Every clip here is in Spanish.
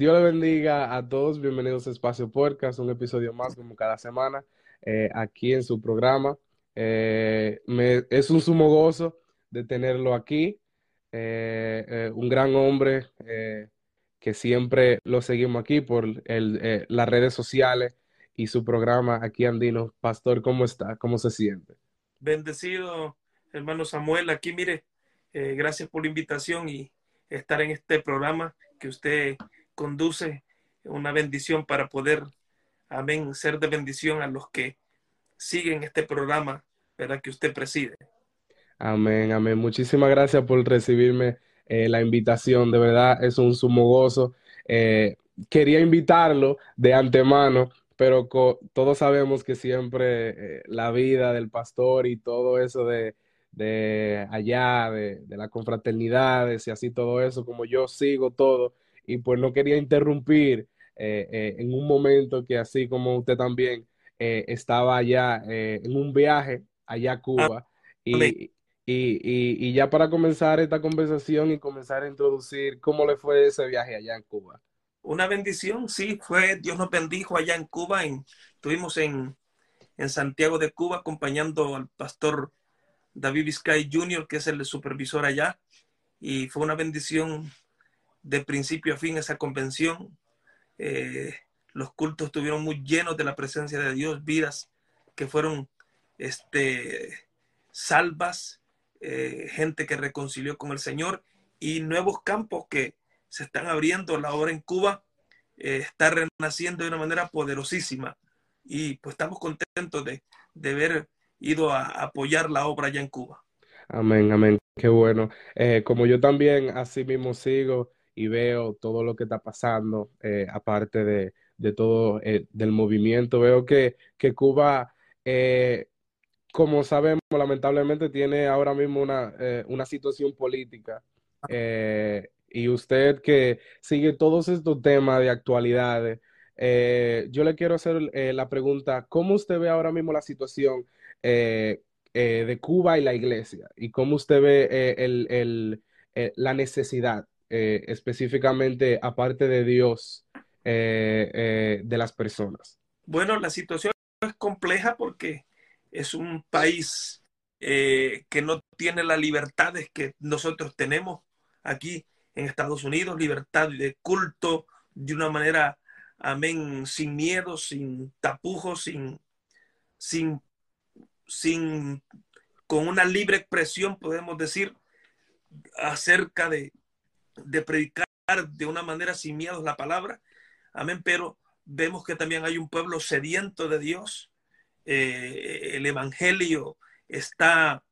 Dios le bendiga a todos. Bienvenidos a Espacio Podcast, un episodio más como cada semana eh, aquí en su programa. Eh, es un sumo gozo de tenerlo aquí. Eh, un gran hombre que siempre lo seguimos aquí por las redes sociales y su programa aquí andino. Pastor, ¿cómo está? ¿Cómo se siente? Bendecido, hermano Samuel. Aquí, mire, gracias por la invitación y estar en este programa que usted conduce. Una bendición para poder, amén, ser de bendición a los que siguen este programa, ¿verdad? Que usted preside. Amén, amén. Muchísimas gracias por recibirme eh, la invitación. De verdad, es un sumo gozo. Eh, quería invitarlo de antemano, pero todos sabemos que siempre eh, la vida del pastor y todo eso de, de allá, de, de las confraternidades y así todo eso, como yo sigo todo, y pues no quería interrumpir eh, eh, en un momento que así como usted también eh, estaba allá en un viaje allá a Cuba. Y, y, y, ya para comenzar esta conversación y comenzar a introducir, ¿cómo le fue ese viaje allá en Cuba? Una bendición, sí, fue, Dios nos bendijo allá en Cuba, en, estuvimos en, en Santiago de Cuba acompañando al pastor David Vizcay Jr., que es el supervisor allá, y fue una bendición de principio a fin esa convención. Eh, los cultos estuvieron muy llenos de la presencia de Dios, vidas que fueron este, salvas, eh, gente que reconcilió con el Señor y nuevos campos que se están abriendo. La obra en Cuba eh, está renaciendo de una manera poderosísima y pues estamos contentos de, de haber ido a apoyar la obra allá en Cuba. Amén, amén, qué bueno. como yo también así mismo sigo y veo todo lo que está pasando, eh, aparte de, de todo eh, del movimiento, veo que, que Cuba, eh, como sabemos, lamentablemente tiene ahora mismo una, una situación política. y usted que sigue todos estos temas de actualidades, yo le quiero hacer la pregunta, ¿cómo usted ve ahora mismo la situación de Cuba y la iglesia? ¿Y cómo usted ve el, el, la necesidad eh, específicamente, aparte de Dios, eh, eh, de las personas? Bueno, la situación es compleja porque es un país que no tiene las libertades que nosotros tenemos aquí en Estados Unidos, libertad de culto de una manera, amén, sin miedo, sin tapujos, sin, sin, sin, con una libre expresión, podemos decir, acerca de, de predicar de una manera sin miedos la palabra. Amén, pero vemos que también hay un pueblo sediento de Dios. Eh, el Evangelio está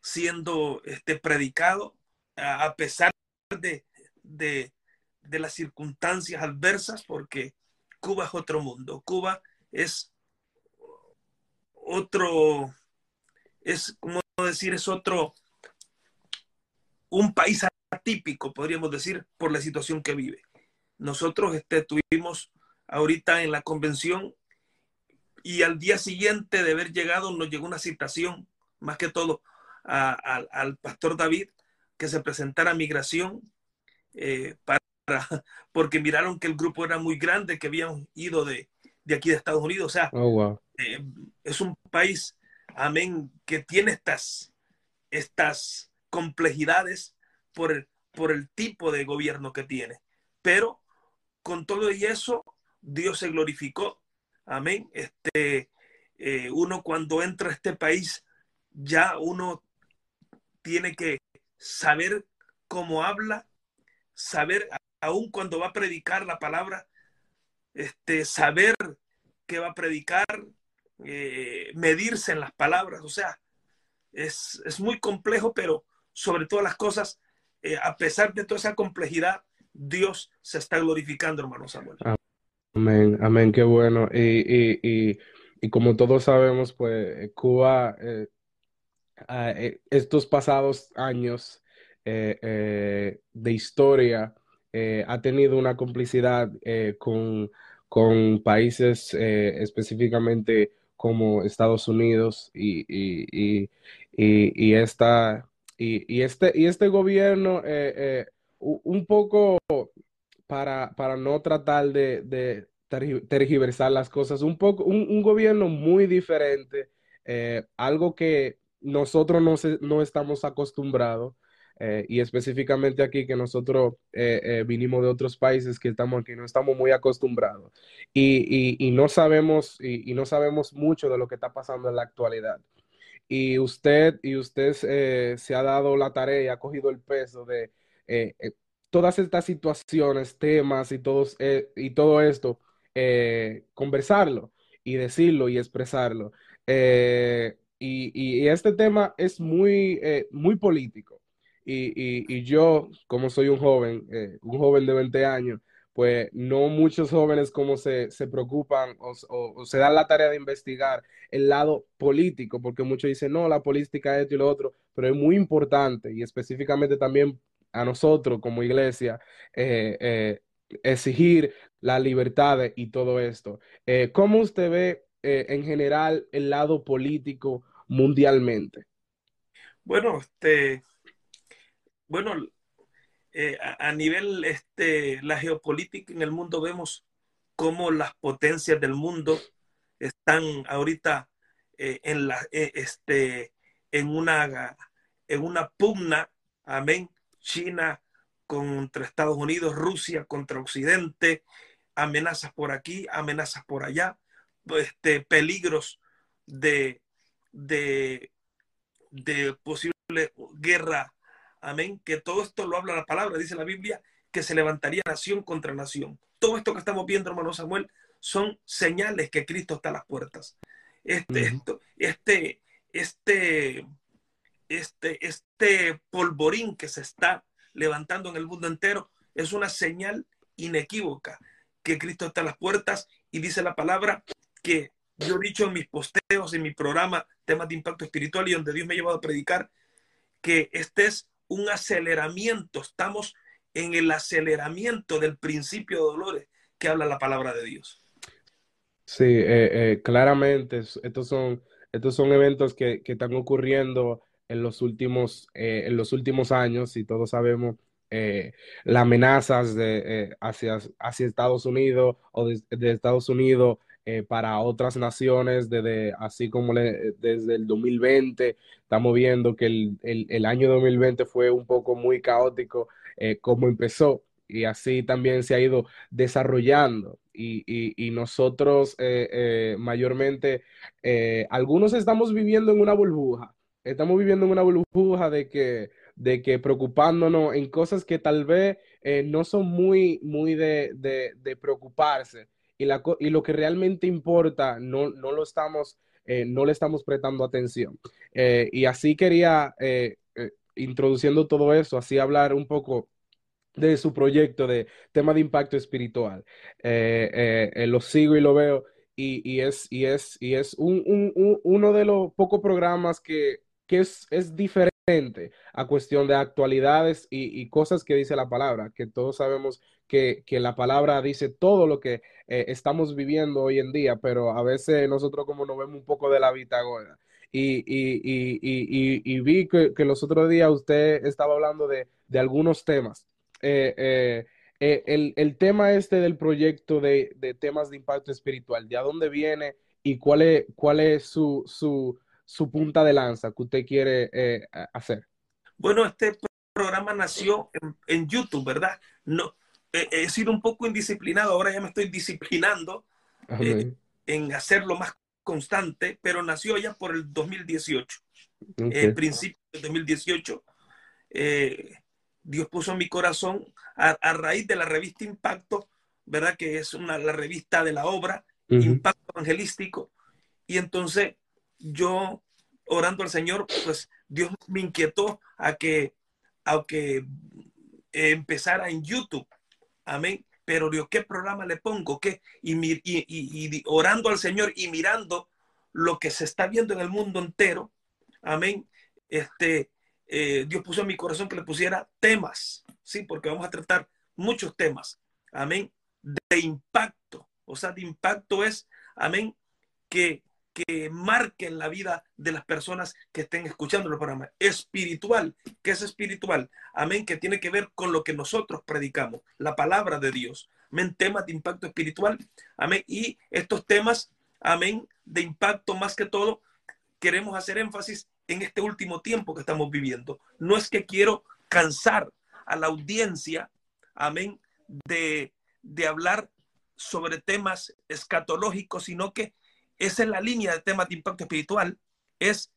siendo este, predicado a pesar de, de, de las circunstancias adversas, porque Cuba es otro mundo. Cuba es otro, es como decir, es otro, un país atípico, podríamos decir, por la situación que vive. Nosotros este, estuvimos ahorita en la convención y al día siguiente de haber llegado nos llegó una citación, más que todo, al pastor David, que se presentara a migración eh, para, porque miraron que el grupo era muy grande, que habían ido de, de aquí de Estados Unidos. O sea, oh, eh, es un país, amén, que tiene estas, estas complejidades por el, por el tipo de gobierno que tiene. Pero con todo y eso, Dios se glorificó. Amén. Este, eh, uno cuando entra a este país, ya uno tiene que saber cómo habla, saber, aún cuando va a predicar la palabra, este, saber qué va a predicar, eh, medirse en las palabras. O sea, es, es muy complejo, pero sobre todas las cosas, eh, a pesar de toda esa complejidad, Dios se está glorificando, hermano Samuel. Amén, amén, qué bueno. Y, como todos sabemos, pues Cuba, eh, ah, eh, estos pasados años de historia, ha tenido una complicidad con, con, países específicamente como Estados Unidos y, y esta y, este, y este gobierno, eh, eh, un poco para, para no tratar de, de tergiversar las cosas, un poco, un, gobierno muy diferente, eh, algo que nosotros no, se, no estamos acostumbrados. Eh, y específicamente aquí que nosotros eh, vinimos de otros países que estamos aquí, no estamos muy acostumbrados y, y, y no sabemos y, y, no sabemos mucho de lo que está pasando en la actualidad. Y usted, y usted se ha dado la tarea y ha cogido el peso de todas estas situaciones, temas y, todos, y todo esto, conversarlo y decirlo y expresarlo. Y, y, este tema es muy, muy político. Y, y, yo, como soy un joven, eh, un joven de 20 años, pues no muchos jóvenes como se, se preocupan o, se dan la tarea de investigar el lado político, porque muchos dicen, no, la política es esto y lo otro, pero es muy importante y específicamente también a nosotros como iglesia eh, eh, exigir la libertad y todo esto. Eh, ¿Cómo usted ve en general el lado político mundialmente? Bueno, este bueno, eh, a, nivel este, la geopolítica en el mundo vemos cómo las potencias del mundo están ahorita eh, en, la, eh, este, en, una, en una pugna, amén, China contra Estados Unidos, Rusia contra Occidente, amenazas por aquí, amenazas por allá, este, peligros de, de, de posible guerra Amén. Que todo esto lo habla la palabra, dice la Biblia, que se levantaría nación contra nación. Todo esto que estamos viendo, hermano Samuel, son señales que Cristo está a las puertas. Este, uh -huh. esto, este, este, este, este polvorín que se está levantando en el mundo entero es una señal inequívoca que Cristo está a las puertas y dice la palabra que yo he dicho en mis posteos, en mi programa, temas de impacto espiritual y donde Dios me ha llevado a predicar, que este es un aceleramiento, estamos en el aceleramiento del principio de dolores que habla la palabra de Dios. Sí, eh, eh, claramente, estos son, estos son eventos que, que están ocurriendo en los últimos, eh, en los últimos años y todos sabemos las amenazas de, hacia, hacia, Estados Unidos o de, de Estados Unidos eh, para otras naciones, desde, así como le, desde el 2020, estamos viendo que el, el, el, año 2020 fue un poco muy caótico, eh, como empezó, y así también se ha ido desarrollando. Y, y, nosotros eh, eh mayormente, eh, algunos estamos viviendo en una burbuja, estamos viviendo en una burbuja de que de que preocupándonos en cosas que tal vez eh, no son muy, muy de, de preocuparse, y, la, y lo que realmente importa no, no lo estamos, eh, no le estamos prestando atención. Eh, y así quería, eh, eh, introduciendo todo eso, así hablar un poco de su proyecto de tema de impacto espiritual. Eh, eh, lo sigo y lo veo y, y es, y es, y es un, un, un, uno de los pocos programas que, que es, es diferente a cuestión de actualidades y, cosas que dice la palabra, que todos sabemos que, la palabra dice todo lo que eh, estamos viviendo hoy en día, pero a veces nosotros como nos vemos un poco de la vista gorda. Y, vi que, los otros días usted estaba hablando de, algunos temas. Eh, eh, el, tema este del proyecto de, temas de impacto espiritual, ¿de dónde viene y cuál es, cuál es su, su punta de lanza que usted quiere eh, hacer? Bueno, este programa nació en, en YouTube, ¿verdad? No, eh, he sido un poco indisciplinado, ahora ya me estoy disciplinando eh, en hacerlo más constante, pero nació ya por el 2018. Okay. El principio del 2018, Dios puso en mi corazón a, a, raíz de la revista Impacto, ¿verdad? Que es una, la revista de la obra, uh -huh. Impacto Evangelístico. Y entonces yo orando al Señor, pues Dios me inquietó a que, a que eh, empezara en YouTube. Amén. Pero Dios, ¿qué programa le pongo? ¿Qué? Y, y, y, y, orando al Señor y mirando lo que se está viendo en el mundo entero. Amén. Este, eh, Dios puso en mi corazón que le pusiera temas, ¿sí? Porque vamos a tratar muchos temas. Amén. De impacto. O sea, de impacto es, amén, que que marquen la vida de las personas que estén escuchando el programa. Espiritual, ¿qué es espiritual? Amén, que tiene que ver con lo que nosotros predicamos, la palabra de Dios. Amén, temas de impacto espiritual. Amén, y estos temas, amén, de impacto más que todo, queremos hacer énfasis en este último tiempo que estamos viviendo. No es que quiero cansar a la audiencia, amén, de, de hablar sobre temas escatológicos, sino que esa es la línea de temas de impacto espiritual, es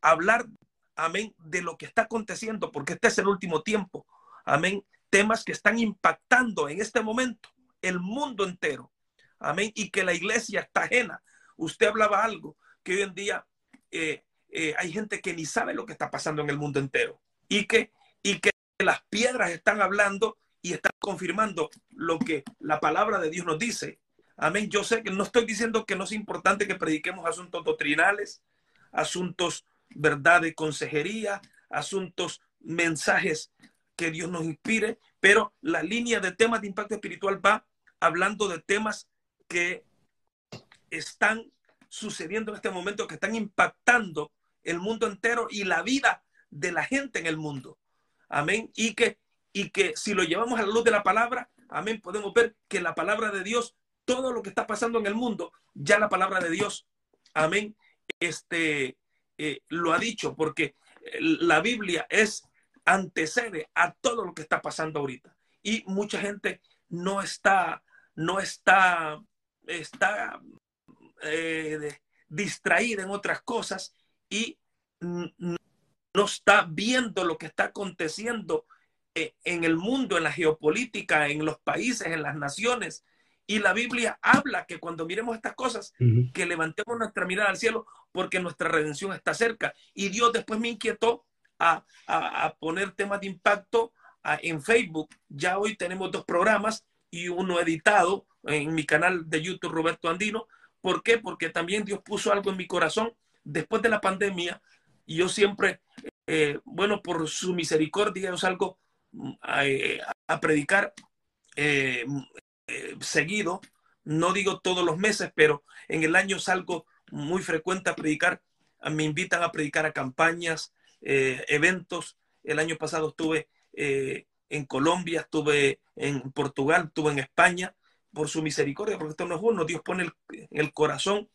hablar, amén, de lo que está aconteciendo, porque este es el último tiempo, amén, temas que están impactando en este momento el mundo entero, amén, y que la iglesia está ajena. Usted hablaba algo que hoy en día eh, eh, hay gente que ni sabe lo que está pasando en el mundo entero y que, y que las piedras están hablando y están confirmando lo que la palabra de Dios nos dice. Amén. Yo sé que no estoy diciendo que no es importante que prediquemos asuntos doctrinales, asuntos, verdad, de consejería, asuntos, mensajes que Dios nos inspire, pero la línea de temas de impacto espiritual va hablando de temas que están sucediendo en este momento, que están impactando el mundo entero y la vida de la gente en el mundo. Amén. Y que, y que si lo llevamos a la luz de la palabra, amén, podemos ver que la palabra de Dios todo lo que está pasando en el mundo, ya la palabra de Dios, amén, este, eh, lo ha dicho, porque la Biblia es antecede a todo lo que está pasando ahorita. Y mucha gente no está, no está, está eh, distraída en otras cosas y no está viendo lo que está aconteciendo eh, en el mundo, en la geopolítica, en los países, en las naciones, y la Biblia habla que cuando miremos estas cosas, que levantemos nuestra mirada al cielo porque nuestra redención está cerca. Y Dios después me inquietó a, poner temas de impacto en Facebook. Ya hoy tenemos dos programas y uno editado en mi canal de YouTube Roberto Andino. ¿Por qué? Porque también Dios puso algo en mi corazón después de la pandemia. Y yo siempre, eh, bueno, por su misericordia, yo salgo mm, a, predicar eh, eh, seguido, no digo todos los meses, pero en el año salgo muy frecuente a predicar. Me invitan a predicar a campañas, eh, eventos. El año pasado estuve eh, en Colombia, estuve en Portugal, estuve en España, por su misericordia, porque esto no es uno. Dios pone en el corazón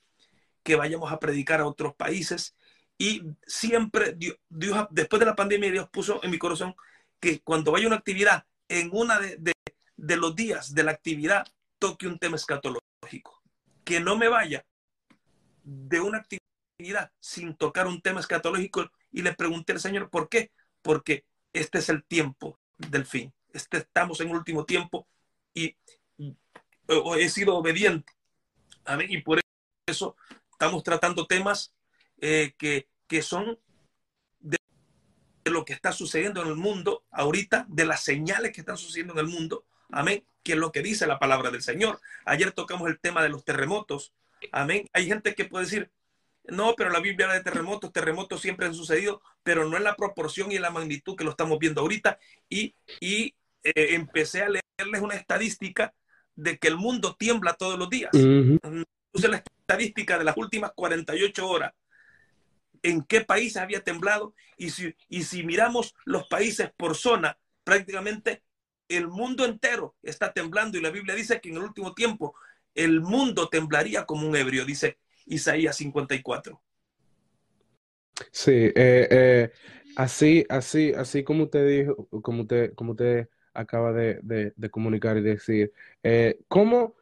que vayamos a predicar a otros países. Y siempre, Dios, después de la pandemia, Dios puso en mi corazón que cuando vaya una actividad en una de los días de la actividad toque un tema escatológico. Que no me vaya de una actividad sin tocar un tema escatológico y le pregunté al Señor, ¿por qué? Porque este es el tiempo del fin. Este, estamos en último tiempo y, he sido obediente. Y por eso estamos tratando temas eh, que, que son de lo que está sucediendo en el mundo ahorita, de las señales que están sucediendo en el mundo, Amén. Que es lo que dice la palabra del Señor. Ayer tocamos el tema de los terremotos. Amén. Hay gente que puede decir, no, pero la Biblia habla de terremotos. Terremotos siempre han sucedido, pero no en la proporción y en la magnitud que lo estamos viendo ahorita. Y, y eh, empecé a leerles una estadística de que el mundo tiembla todos los días. Puse la estadística de las últimas 48 horas en qué países había temblado y si, y si miramos los países por zona, prácticamente el mundo entero está temblando y la Biblia dice que en el último tiempo el mundo temblaría como un ebrio, dice Isaías 54. Sí, eh, eh, así, así, así como usted dijo, como usted, como usted acaba de, comunicar y decir, eh, ¿cómo?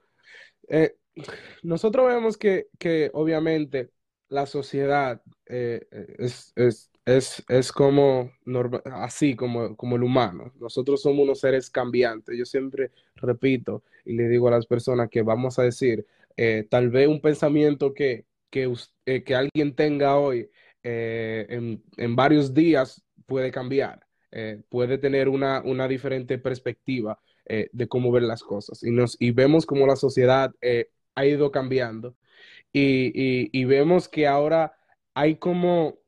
nosotros vemos que, que obviamente la sociedad es, es, como así como, como el humano. Nosotros somos unos seres cambiantes. Yo siempre repito y le digo a las personas que vamos a decir, eh, tal vez un pensamiento que, que, eh, que alguien tenga hoy eh, en, en, varios días puede cambiar, puede tener una, una diferente perspectiva de cómo ver las cosas. Y, nos, y vemos cómo la sociedad ha ido cambiando y, y, y vemos que ahora hay como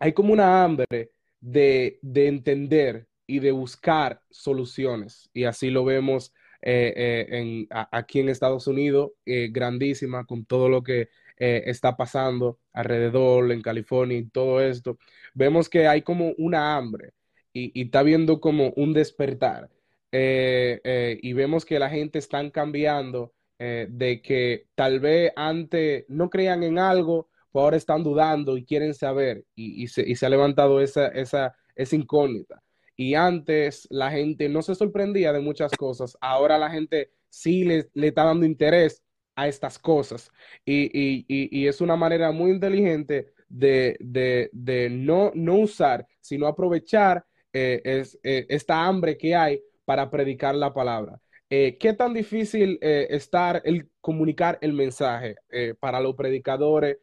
hay como una hambre de, entender y de buscar soluciones. Y así lo vemos eh, eh, aquí en Estados Unidos, eh, grandísima con todo lo que está pasando alrededor en California y todo esto. Vemos que hay como una hambre y, y está viendo como un despertar. y vemos que la gente está cambiando de que tal vez antes no creían en algo, pues ahora están dudando y quieren saber y, y, se, y se, ha levantado esa, esa, esa incógnita y antes la gente no se sorprendía de muchas cosas, ahora la gente sí le, le está dando interés a estas cosas y, y, y, es una manera muy inteligente de, de, de no, no, usar, sino aprovechar eh, es, eh, esta hambre que hay para predicar la palabra. Eh, ¿Qué tan difícil eh, estar el comunicar el mensaje eh, para los predicadores?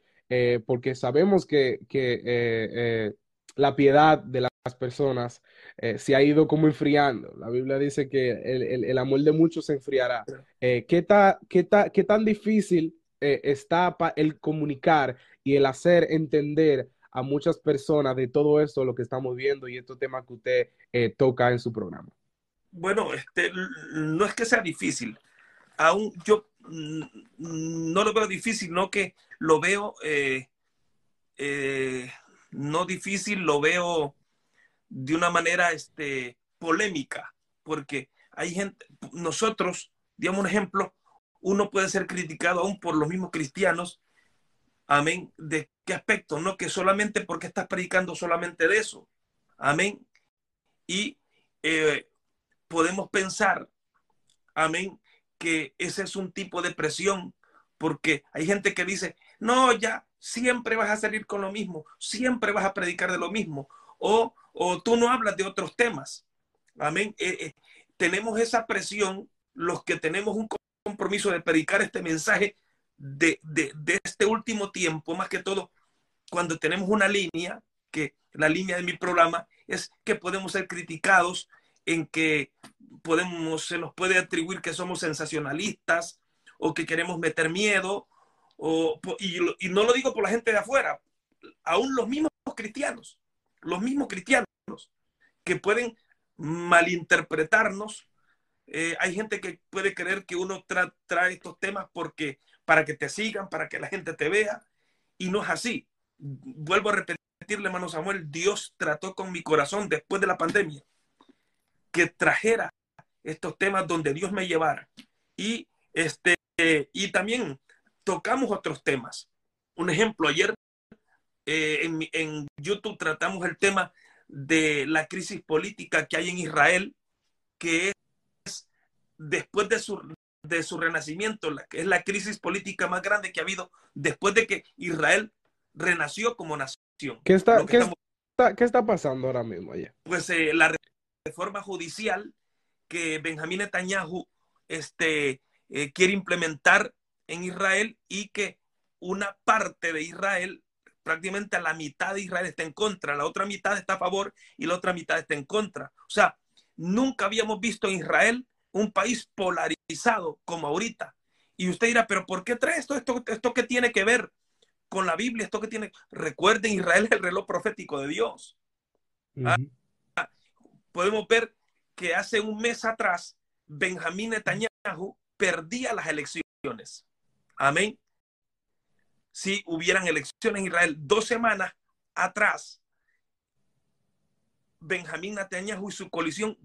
Porque sabemos que, que la piedad de las personas eh, se ha ido como enfriando. La Biblia dice que el, el, el amor de muchos se enfriará. Eh, ¿qué, ta, qué, ta, ¿Qué tan difícil eh, está el comunicar y el hacer entender a muchas personas de todo esto, lo que estamos viendo y estos temas que usted eh, toca en su programa? Bueno, este, no es que sea difícil. Aún yo no lo veo difícil, no que lo veo eh, eh, no difícil, lo veo de una manera este, polémica, porque hay gente, nosotros, digamos un ejemplo, uno puede ser criticado aún por los mismos cristianos, amén, ¿de qué aspecto? No que solamente porque estás predicando solamente de eso, amén, y eh, podemos pensar, amén, que ese es un tipo de presión, porque hay gente que dice, no, ya, siempre vas a salir con lo mismo, siempre vas a predicar de lo mismo, o, o tú no hablas de otros temas. Amén. Eh, eh, tenemos esa presión, los que tenemos un compromiso de predicar este mensaje de, de, de este último tiempo, más que todo, cuando tenemos una línea, que la línea de mi programa es que podemos ser criticados en que podemos, se nos puede atribuir que somos sensacionalistas o que queremos meter miedo o, y, no lo digo por la gente de afuera, aún los mismos cristianos, los mismos cristianos que pueden malinterpretarnos. Eh, hay gente que puede creer que uno tra trae estos temas porque para que te sigan, para que la gente te vea, y no es así. Vuelvo a repetirle, hermano Samuel, Dios trató con mi corazón después de la pandemia que trajera estos temas donde Dios me llevara. Y este y también tocamos otros temas. Un ejemplo, ayer eh, en, en, YouTube tratamos el tema de la crisis política que hay en Israel, que es después de su, de su renacimiento, la, que es la crisis política más grande que ha habido después de que Israel renació como nación. ¿Qué está, ¿qué estamos, está, ¿qué está pasando ahora mismo allá? Pues eh, la reforma judicial que Benjamín Netanyahu este, eh, quiere implementar en Israel y que una parte de Israel, prácticamente la mitad de Israel está en contra, la otra mitad está a favor y la otra mitad está en contra. O sea, nunca habíamos visto en Israel un país polarizado como ahorita. Y usted dirá, pero ¿por qué trae esto? ¿Esto, esto qué tiene que ver con la Biblia? ¿Esto que tiene? Recuerden, Israel es el reloj profético de Dios. Podemos ver que hace un mes atrás Benjamín Netanyahu perdía las elecciones. Amén. Si hubieran elecciones en Israel dos semanas atrás, Benjamín Netanyahu y su coalición,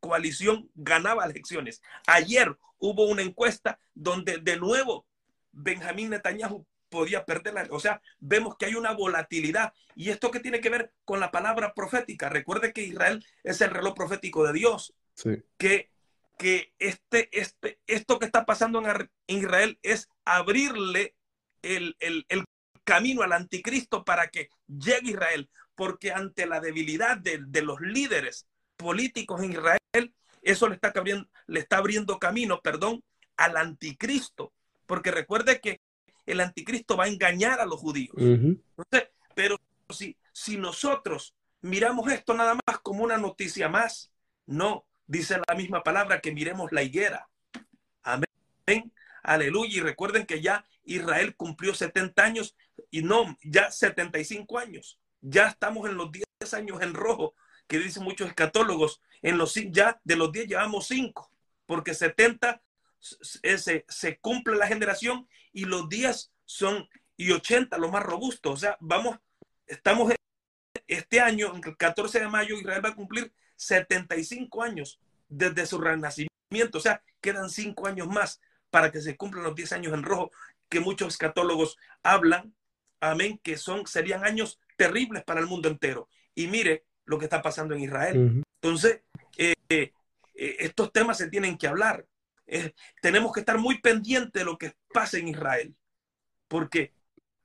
coalición ganaba elecciones. Ayer hubo una encuesta donde de nuevo Benjamín Netanyahu podía perderla. O sea, vemos que hay una volatilidad. ¿Y esto qué tiene que ver con la palabra profética? Recuerde que Israel es el reloj profético de Dios. Sí. Que, que este, este, esto que está pasando en, en Israel es abrirle el, el, el, camino al anticristo para que llegue Israel. Porque ante la debilidad de, de los líderes políticos en Israel, eso le está, abriendo, le está abriendo camino, perdón, al anticristo. Porque recuerde que el anticristo va a engañar a los judíos. Uh -huh. Entonces, pero si, si nosotros miramos esto nada más como una noticia más, no, dice la misma palabra que miremos la higuera. Amén. Aleluya. Y recuerden que ya Israel cumplió 70 años y no, ya 75 años. Ya estamos en los 10 años en rojo, que dicen muchos escatólogos. En los, ya de los 10 llevamos 5. porque 70 se, se cumple la generación y los días son y 80 los más robustos. O sea, vamos, estamos este año, el 14 de mayo, Israel va a cumplir 75 años desde su renacimiento. O sea, quedan 5 años más para que se cumplan los 10 años en rojo que muchos escatólogos hablan. Amén, que son, serían años terribles para el mundo entero. Y mire lo que está pasando en Israel. Entonces, eh, eh, estos temas se tienen que hablar. Eh, tenemos que estar muy pendientes de lo que pasa en Israel, porque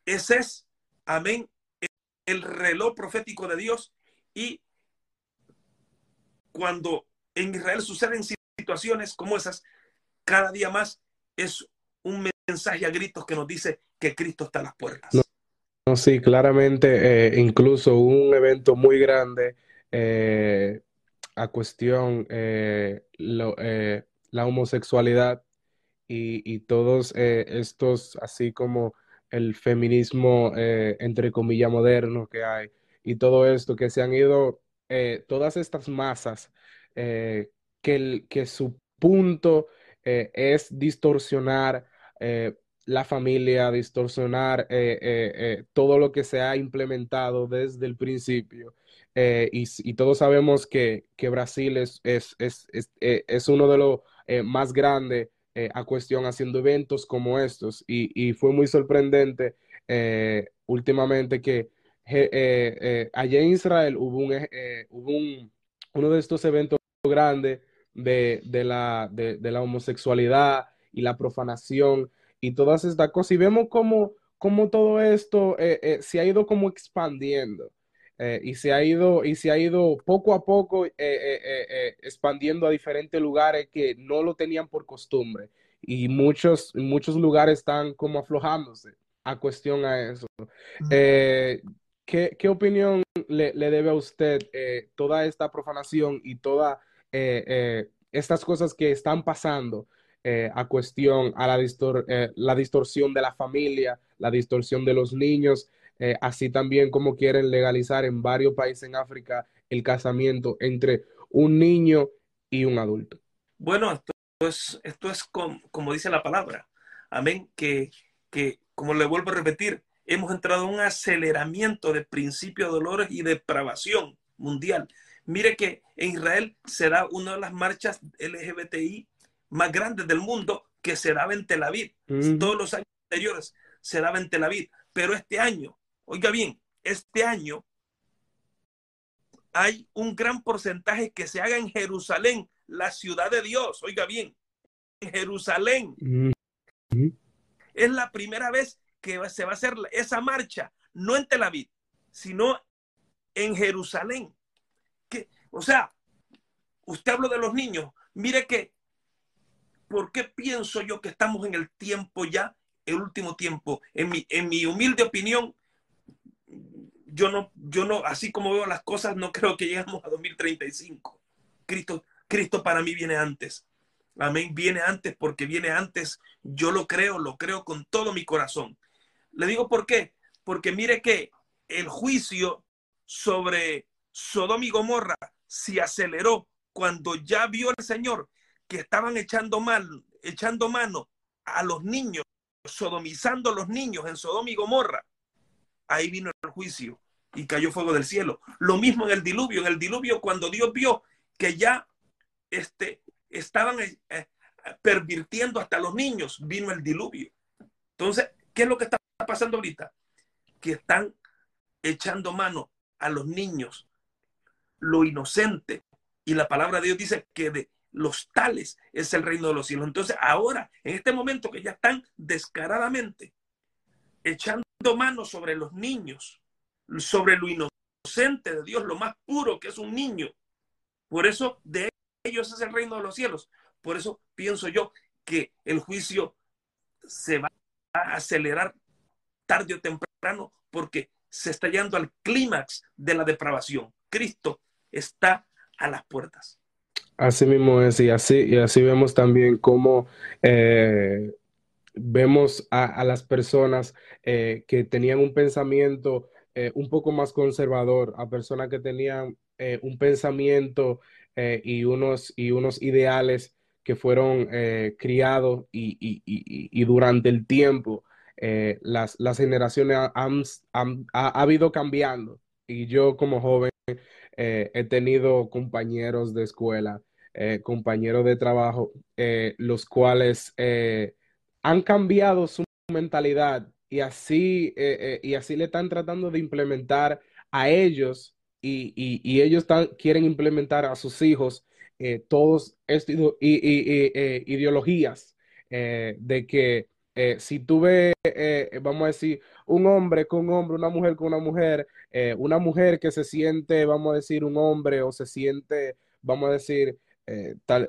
ese es, amén, el reloj profético de Dios y cuando en Israel suceden situaciones como esas, cada día más es un mensaje a gritos que nos dice que Cristo está a las puertas. No, sí, claramente, eh, incluso un evento muy grande eh, a cuestión eh, la homosexualidad y, y todos estos, así como el feminismo, eh, entre comillas, moderno que hay y todo esto, que se han ido, eh, todas estas masas, eh, que, que su punto es distorsionar la familia, distorsionar todo lo que se ha implementado desde el principio. Y, y, todos sabemos que, que Brasil es, es, es, es, uno de los más grandes eh, a cuestión haciendo eventos como estos y, fue muy sorprendente eh, últimamente que eh, allá en Israel hubo, un, hubo un, uno de estos eventos grandes de, de, la, de, la homosexualidad y la profanación y todas estas cosas y vemos cómo, cómo todo esto se ha ido como expandiendo. Eh, y se ha ido y se ha ido poco a poco eh, eh, expandiendo a diferentes lugares que no lo tenían por costumbre y muchos muchos lugares están como aflojándose a cuestión a eso. ¿qué, ¿qué, opinión le, le, debe a usted toda esta profanación y todas estas cosas que están pasando a cuestión a la, distor la distorsión de la familia, la distorsión de los niños? Eh, así también como quieren legalizar en varios países en África el casamiento entre un niño y un adulto. Bueno, esto es, esto es como, dice la palabra. Amén. Que, que, como le vuelvo a repetir, hemos entrado en un aceleramiento de principio de dolores y depravación mundial. Mire que en Israel será una de las marchas LGBTI más grandes del mundo que se daba en Tel Aviv. Todos los años anteriores se daba en Tel Aviv. Pero este año Oiga bien, este año hay un gran porcentaje que se haga en Jerusalén, la ciudad de Dios. Oiga bien, en Jerusalén. Es la primera vez que se va a hacer esa marcha, no en Tel Aviv, sino en Jerusalén. Que, o sea, usted habló de los niños. Mire que, ¿por qué pienso yo que estamos en el tiempo ya, el último tiempo? En mi, en mi humilde opinión, yo no, yo no, así como veo las cosas, no creo que lleguemos a 2035. Cristo, Cristo para mí viene antes. Amén, viene antes porque viene antes. Yo lo creo, lo creo con todo mi corazón. Le digo por qué. Porque mire que el juicio sobre Sodoma y Gomorra se aceleró cuando ya vio el Señor que estaban echando mal, echando mano a los niños, sodomizando a los niños en Sodoma y Gomorra. Ahí vino el juicio y cayó fuego del cielo. Lo mismo en el diluvio. En el diluvio, cuando Dios vio que ya este, estaban eh, eh, pervirtiendo hasta los niños, vino el diluvio. Entonces, ¿qué es lo que está pasando ahorita? Que están echando mano a los niños, lo inocente. Y la palabra de Dios dice que de los tales es el reino de los cielos. Entonces, ahora, en este momento que ya están descaradamente echando mano sobre los niños, sobre lo inocente de Dios, lo más puro que es un niño. Por eso de ellos es el reino de los cielos. Por eso pienso yo que el juicio se va a acelerar tarde o temprano porque se está llegando al clímax de la depravación. Cristo está a las puertas. Así mismo es, y así, y así vemos también cómo eh, vemos a, las personas eh, que tenían un pensamiento eh, un poco más conservador, a personas que tenían eh, un pensamiento eh, y, unos, y unos ideales que fueron criados y, y, y, y, durante el tiempo las, las, generaciones han, han, ha, habido cambiando. Y yo como joven he tenido compañeros de escuela, compañeros de trabajo, los cuales han cambiado su mentalidad y así, y así le están tratando de implementar a ellos y, y, ellos están, quieren implementar a sus hijos todos estas ideologías de que si tú ves, vamos a decir, un hombre con un hombre, una mujer con una mujer, eh, una mujer que se siente, vamos a decir, un hombre o se siente, vamos a decir, eh, tal,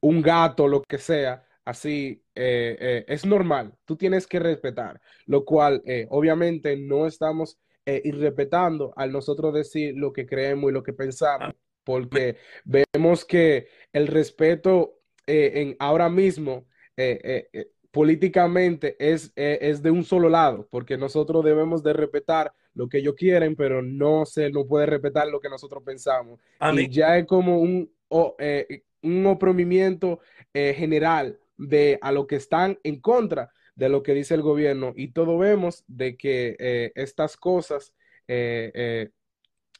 un gato, lo que sea, así, eh, es normal, tú tienes que respetar, lo cual obviamente no estamos irrespetando al nosotros decir lo que creemos y lo que pensamos, porque vemos que el respeto en ahora mismo políticamente es, eh, es, de un solo lado, porque nosotros debemos de respetar lo que ellos quieren, pero no se no puede respetar lo que nosotros pensamos. Y ya es como un, eh, un oprimimiento eh, general de a lo que están en contra de lo que dice el gobierno. Y todo vemos de que estas cosas, el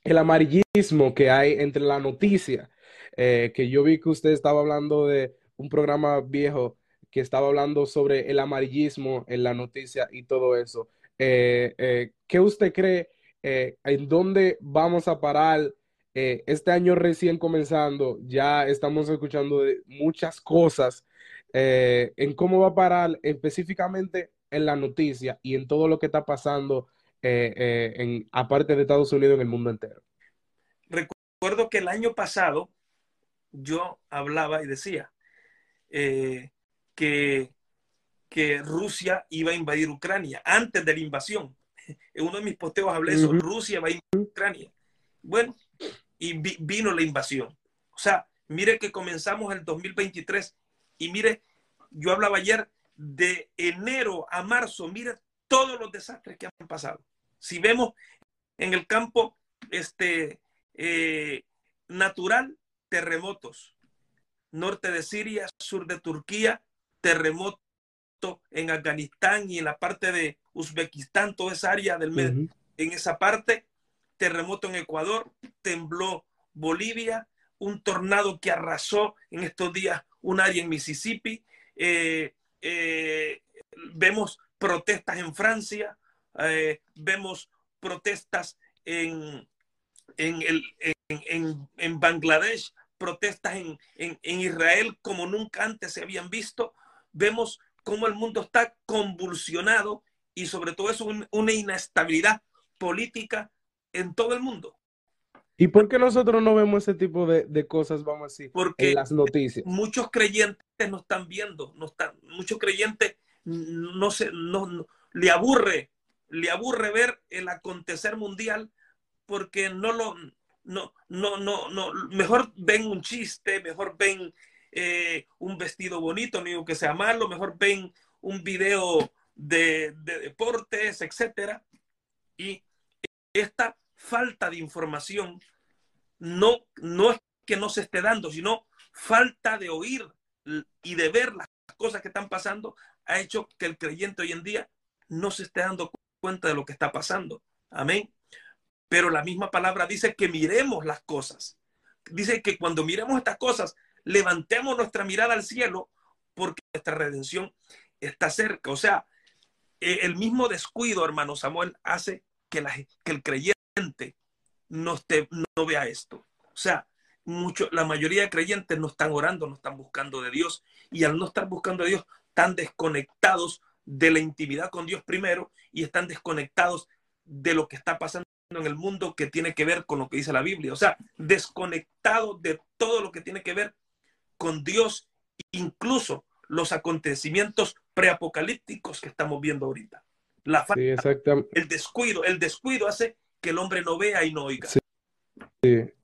amarillismo que hay entre la noticia, que yo vi que usted estaba hablando de un programa viejo que estaba hablando sobre el amarillismo en la noticia y todo eso. Eh, eh, ¿Qué usted cree? Eh, ¿En dónde vamos a parar? este año recién comenzando, ya estamos escuchando de muchas cosas en cómo va a parar específicamente en la noticia y en todo lo que está pasando en, aparte de Estados Unidos en el mundo entero. Recuerdo que el año pasado yo hablaba y decía, que, que Rusia iba a invadir Ucrania antes de la invasión. En uno de mis posteos hablé eso, Rusia va a invadir Ucrania. Bueno, y vino la invasión. O sea, mire que comenzamos el 2023 y mire, yo hablaba ayer de enero a marzo, mire todos los desastres que han pasado. Si vemos en el campo este, eh, natural, terremotos, norte de Siria, sur de Turquía, terremoto en Afganistán y en la parte de Uzbekistán, toda esa área del medio, en esa parte, terremoto en Ecuador, tembló Bolivia, un tornado que arrasó en estos días un área en Mississippi, eh, eh, vemos protestas en Francia, eh, vemos protestas en, en, el, en, en Bangladesh, protestas en, en, Israel como nunca antes se habían visto, vemos cómo el mundo está convulsionado y sobre todo es una inestabilidad política en todo el mundo. ¿Y por qué nosotros no vemos ese tipo de, cosas, vamos a decir, Porque en las noticias? Muchos creyentes no están viendo, no están, muchos creyentes no se, no, le aburre, le aburre ver el acontecer mundial porque no lo, no, no, no, no, mejor ven un chiste, mejor ven eh, un vestido bonito, no digo que sea malo, mejor ven un video de, deportes, etcétera. Y esta falta de información no, no es que no se esté dando, sino falta de oír y de ver las cosas que están pasando ha hecho que el creyente hoy en día no se esté dando cuenta de lo que está pasando. Amén. Pero la misma palabra dice que miremos las cosas. Dice que cuando miremos estas cosas, levantemos nuestra mirada al cielo porque nuestra redención está cerca. O sea, e, el mismo descuido, hermano Samuel, hace que, el creyente no, esté, no vea esto. O sea, mucho, la mayoría de creyentes no están orando, no están buscando de Dios y al no estar buscando de Dios, están desconectados de la intimidad con Dios primero y están desconectados de lo que está pasando en el mundo que tiene que ver con lo que dice la Biblia. O sea, desconectados de todo lo que tiene que ver con Dios, incluso los acontecimientos preapocalípticos que estamos viendo ahorita. La falta, el descuido, el descuido hace que el hombre no vea y no oiga. Sí,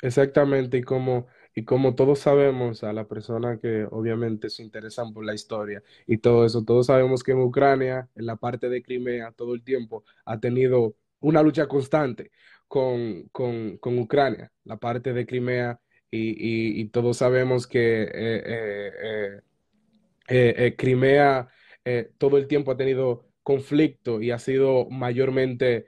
exactamente. Y como, y como todos sabemos, a la persona que obviamente se interesan por la historia y todo eso, todos sabemos que en Ucrania, en la parte de Crimea, todo el tiempo ha tenido una lucha constante con, con, con Ucrania. La parte de Crimea y, todos sabemos que eh, eh, Crimea todo el tiempo ha tenido conflicto y ha sido mayormente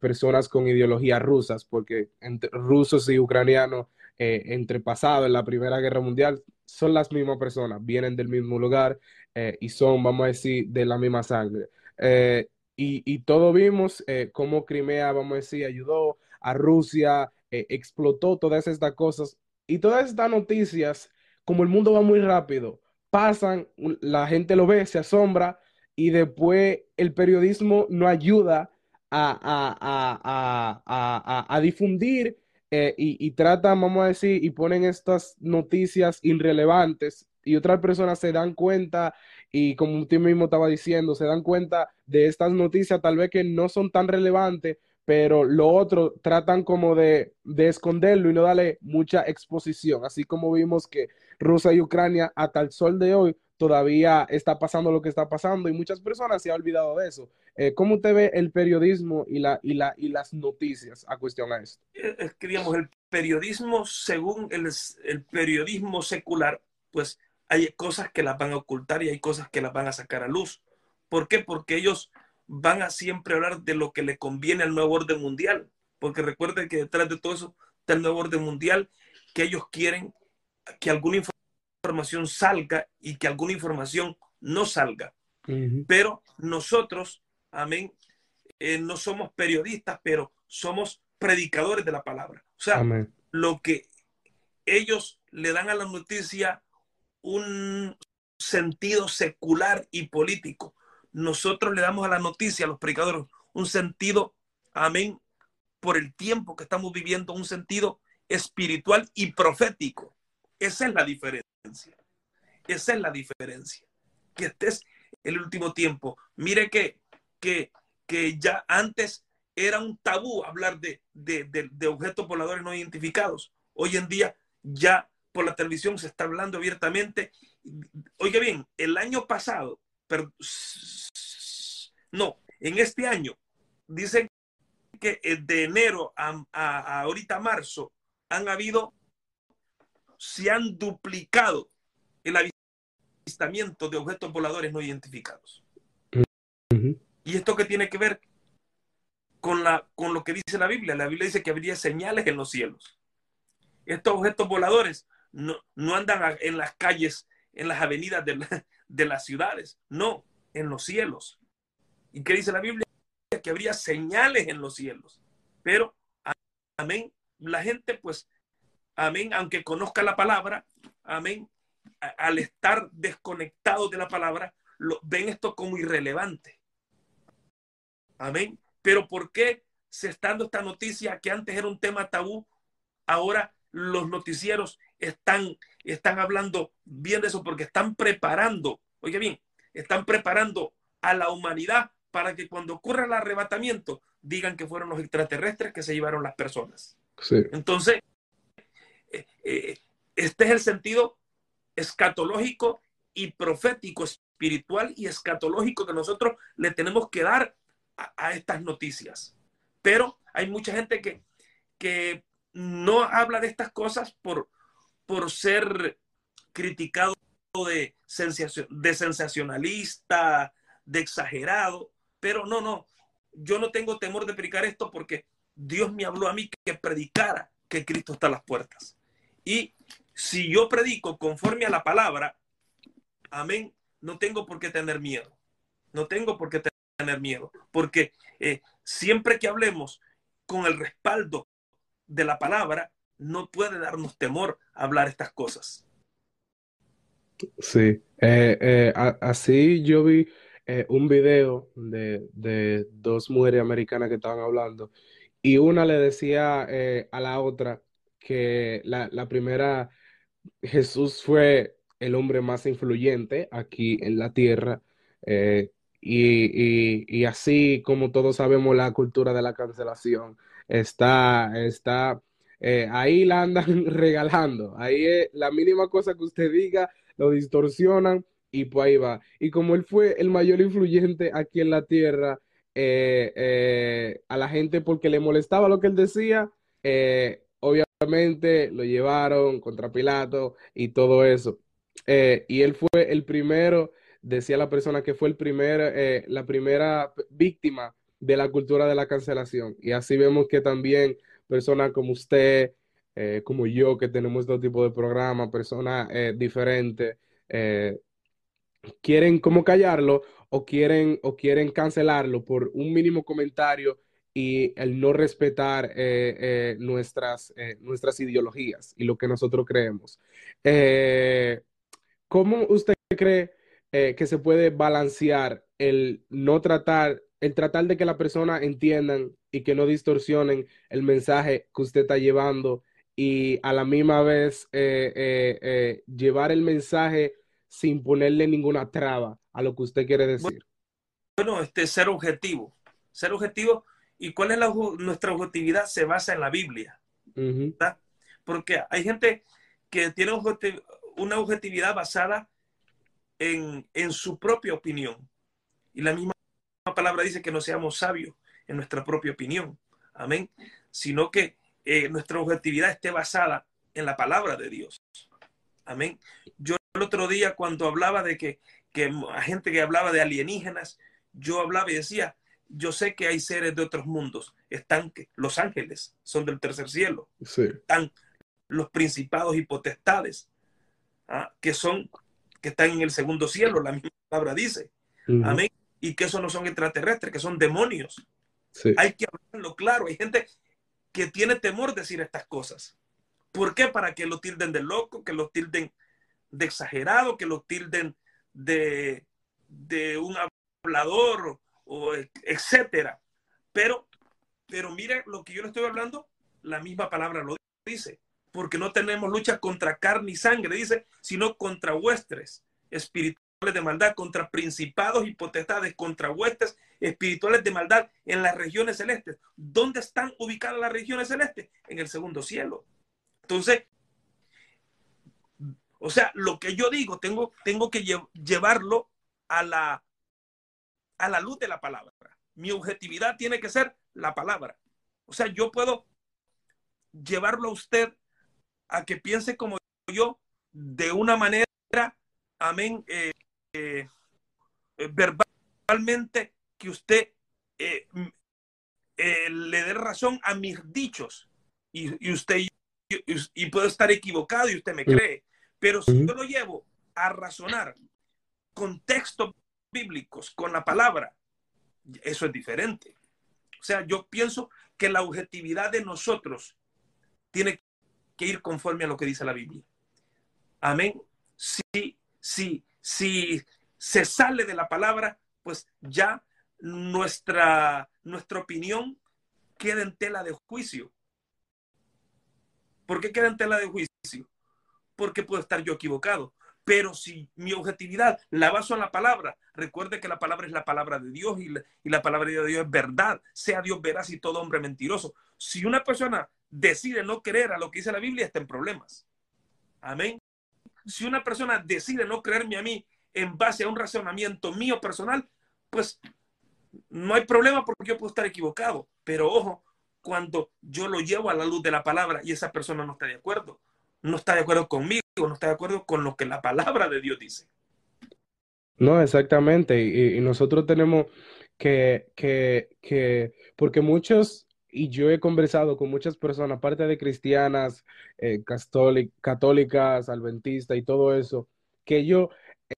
personas con ideologías rusas, porque entre rusos y ucranianos entre pasado en la Primera Guerra Mundial son las mismas personas, vienen del mismo lugar y son, vamos a decir, de la misma sangre. Y, y todo vimos cómo Crimea, vamos a decir, ayudó a Rusia, eh, explotó todas estas cosas y todas estas noticias, como el mundo va muy rápido, pasan, la gente lo ve, se asombra y después el periodismo no ayuda a, a, difundir eh, y, y tratan, vamos a decir, y ponen estas noticias irrelevantes y otras personas se dan cuenta y como usted mismo estaba diciendo, se dan cuenta de estas noticias tal vez que no son tan relevantes, pero lo otro tratan como de, esconderlo y no darle mucha exposición, así como vimos que Rusia y Ucrania hasta el sol de hoy todavía está pasando lo que está pasando y muchas personas se han olvidado de eso. Eh, ¿Cómo usted ve el periodismo y, la, y, la, y las noticias a cuestión a esto? Escribíamos, el periodismo, según el, el periodismo secular, pues hay cosas que las van a ocultar y hay cosas que las van a sacar a luz. ¿Por qué? Porque ellos van a siempre hablar de lo que le conviene al nuevo orden mundial, porque recuerden que detrás de todo eso está el nuevo orden mundial, que ellos quieren que alguna información salga y que alguna información no salga. Pero nosotros, amén, eh, no somos periodistas, pero somos predicadores de la palabra. O sea, lo que ellos le dan a la noticia un sentido secular y político nosotros le damos a la noticia, a los predicadores, un sentido, amén, por el tiempo que estamos viviendo, un sentido espiritual y profético. Esa es la diferencia. Esa es la diferencia. Que este es el último tiempo. Mire que, que, que ya antes era un tabú hablar de, de, de, objetos voladores no identificados. Hoy en día ya por la televisión se está hablando abiertamente. Oiga bien, el año pasado no, en este año, dicen que de enero a, ahorita marzo han habido, se han duplicado el avistamiento de objetos voladores no identificados. ¿Y esto qué tiene que ver con, la, con lo que dice la Biblia? La Biblia dice que habría señales en los cielos. Estos objetos voladores no, no andan en las calles, en las avenidas de, de las ciudades, no, en los cielos. ¿Y qué dice la Biblia? Que habría señales en los cielos. Pero, amén, la gente pues, amén, aunque conozca la palabra, amén, al estar desconectado de la palabra, lo, ven esto como irrelevante. Amén. Pero ¿por qué se está dando esta noticia que antes era un tema tabú? Ahora los noticieros están, están hablando bien de eso porque están preparando, oye bien, están preparando a la humanidad para que cuando ocurra el arrebatamiento digan que fueron los extraterrestres que se llevaron las personas. Entonces, eh, eh, este es el sentido escatológico y profético, espiritual y escatológico que nosotros le tenemos que dar a, estas noticias. Pero hay mucha gente que, que no habla de estas cosas por, por ser criticado de, de sensacionalista, de exagerado, pero no, no, yo no tengo temor de predicar esto porque Dios me habló a mí que predicara que Cristo está a las puertas. Y si yo predico conforme a la palabra, amén, no tengo por qué tener miedo. No tengo por qué tener miedo, porque eh, siempre que hablemos con el respaldo de la palabra, no puede darnos temor hablar estas cosas. Sí, eh, eh, así yo vi un video de, de, dos mujeres americanas que estaban hablando y una le decía a la otra que la, la primera, Jesús fue el hombre más influyente aquí en la tierra. y, y, y, así como todos sabemos la cultura de la cancelación, está, está ahí la andan regalando. Ahí es la mínima cosa que usted diga lo distorsionan y pues ahí va. Y como él fue el mayor influyente aquí en la tierra, eh, eh, a la gente porque le molestaba lo que él decía, eh, lo llevaron contra Pilato y todo eso. Eh, y él fue el primero, decía la persona que fue el primer, eh, la primera víctima de la cultura de la cancelación. Y así vemos que también personas como usted, eh, como yo, que tenemos este tipo de programas, personas diferentes, quieren como callarlo o quieren, o quieren cancelarlo por un mínimo comentario y el no respetar eh, eh, nuestras, eh, nuestras ideologías y lo que nosotros creemos. ¿Cómo usted cree que se puede balancear el no tratar, el tratar de que la persona entiendan y que no distorsionen el mensaje que usted está llevando y a la misma vez llevar el mensaje sin ponerle ninguna traba a lo que usted quiere decir? Bueno, este ser objetivo, ser objetivo ¿Y cuál es la, nuestra objetividad? Se basa en la Biblia. Uh -huh. Porque hay gente que tiene una objetividad basada en, en, su propia opinión. Y la misma palabra dice que no seamos sabios en nuestra propia opinión. Amén. Sino que eh, nuestra objetividad esté basada en la palabra de Dios. Amén. Yo el otro día cuando hablaba de que, que gente que hablaba de alienígenas, yo hablaba y decía, yo sé que hay seres de otros mundos. Están los ángeles, son del tercer cielo. Sí. Están los principados y potestades, ¿ah? que son, que están en el segundo cielo, la misma palabra dice. Uh -huh. Amén. Y que esos no son extraterrestres, que son demonios. Sí. Hay que hablarlo claro. Hay gente que tiene temor de decir estas cosas. ¿Por qué? Para que lo tilden de loco, que lo tilden de exagerado, que lo tilden de, de un hablador etcétera. Pero, pero mire lo que yo le estoy hablando, la misma palabra lo dice, porque no tenemos lucha contra carne y sangre, dice, sino contra huestres espirituales de maldad, contra principados y potestades, contra huestes espirituales de maldad en las regiones celestes. ¿Dónde están ubicadas las regiones celestes? En el segundo cielo. Entonces, o sea, lo que yo digo, tengo, tengo que llevarlo a la, a la luz de la palabra. Mi objetividad tiene que ser la palabra. O sea, yo puedo llevarlo a usted a que piense como yo de una manera, amén, eh, eh, verbalmente que usted eh, eh, le dé razón a mis dichos y, y usted y, y, puedo estar equivocado y usted me cree, pero si yo lo llevo a razonar con textos bíblicos, con la palabra, eso es diferente. O sea, yo pienso que la objetividad de nosotros tiene que ir conforme a lo que dice la Biblia. Amén. Si, si, si se sale de la palabra, pues ya nuestra, nuestra opinión queda en tela de juicio. ¿Por qué queda en tela de juicio? Porque puedo estar yo equivocado. Pero si mi objetividad la baso en la palabra, recuerde que la palabra es la palabra de Dios y la, palabra de Dios es verdad. Sea Dios veraz y todo hombre mentiroso. Si una persona decide no creer a lo que dice la Biblia, está en problemas. Amén. Si una persona decide no creerme a mí en base a un razonamiento mío personal, pues no hay problema porque yo puedo estar equivocado. Pero ojo, cuando yo lo llevo a la luz de la palabra y esa persona no está de acuerdo, no está de acuerdo conmigo, no está de acuerdo con lo que la palabra de Dios dice. No, exactamente. Y, nosotros tenemos que, que, que, porque muchos, y yo he conversado con muchas personas, aparte de cristianas, eh, católicas, adventistas y todo eso, que ellos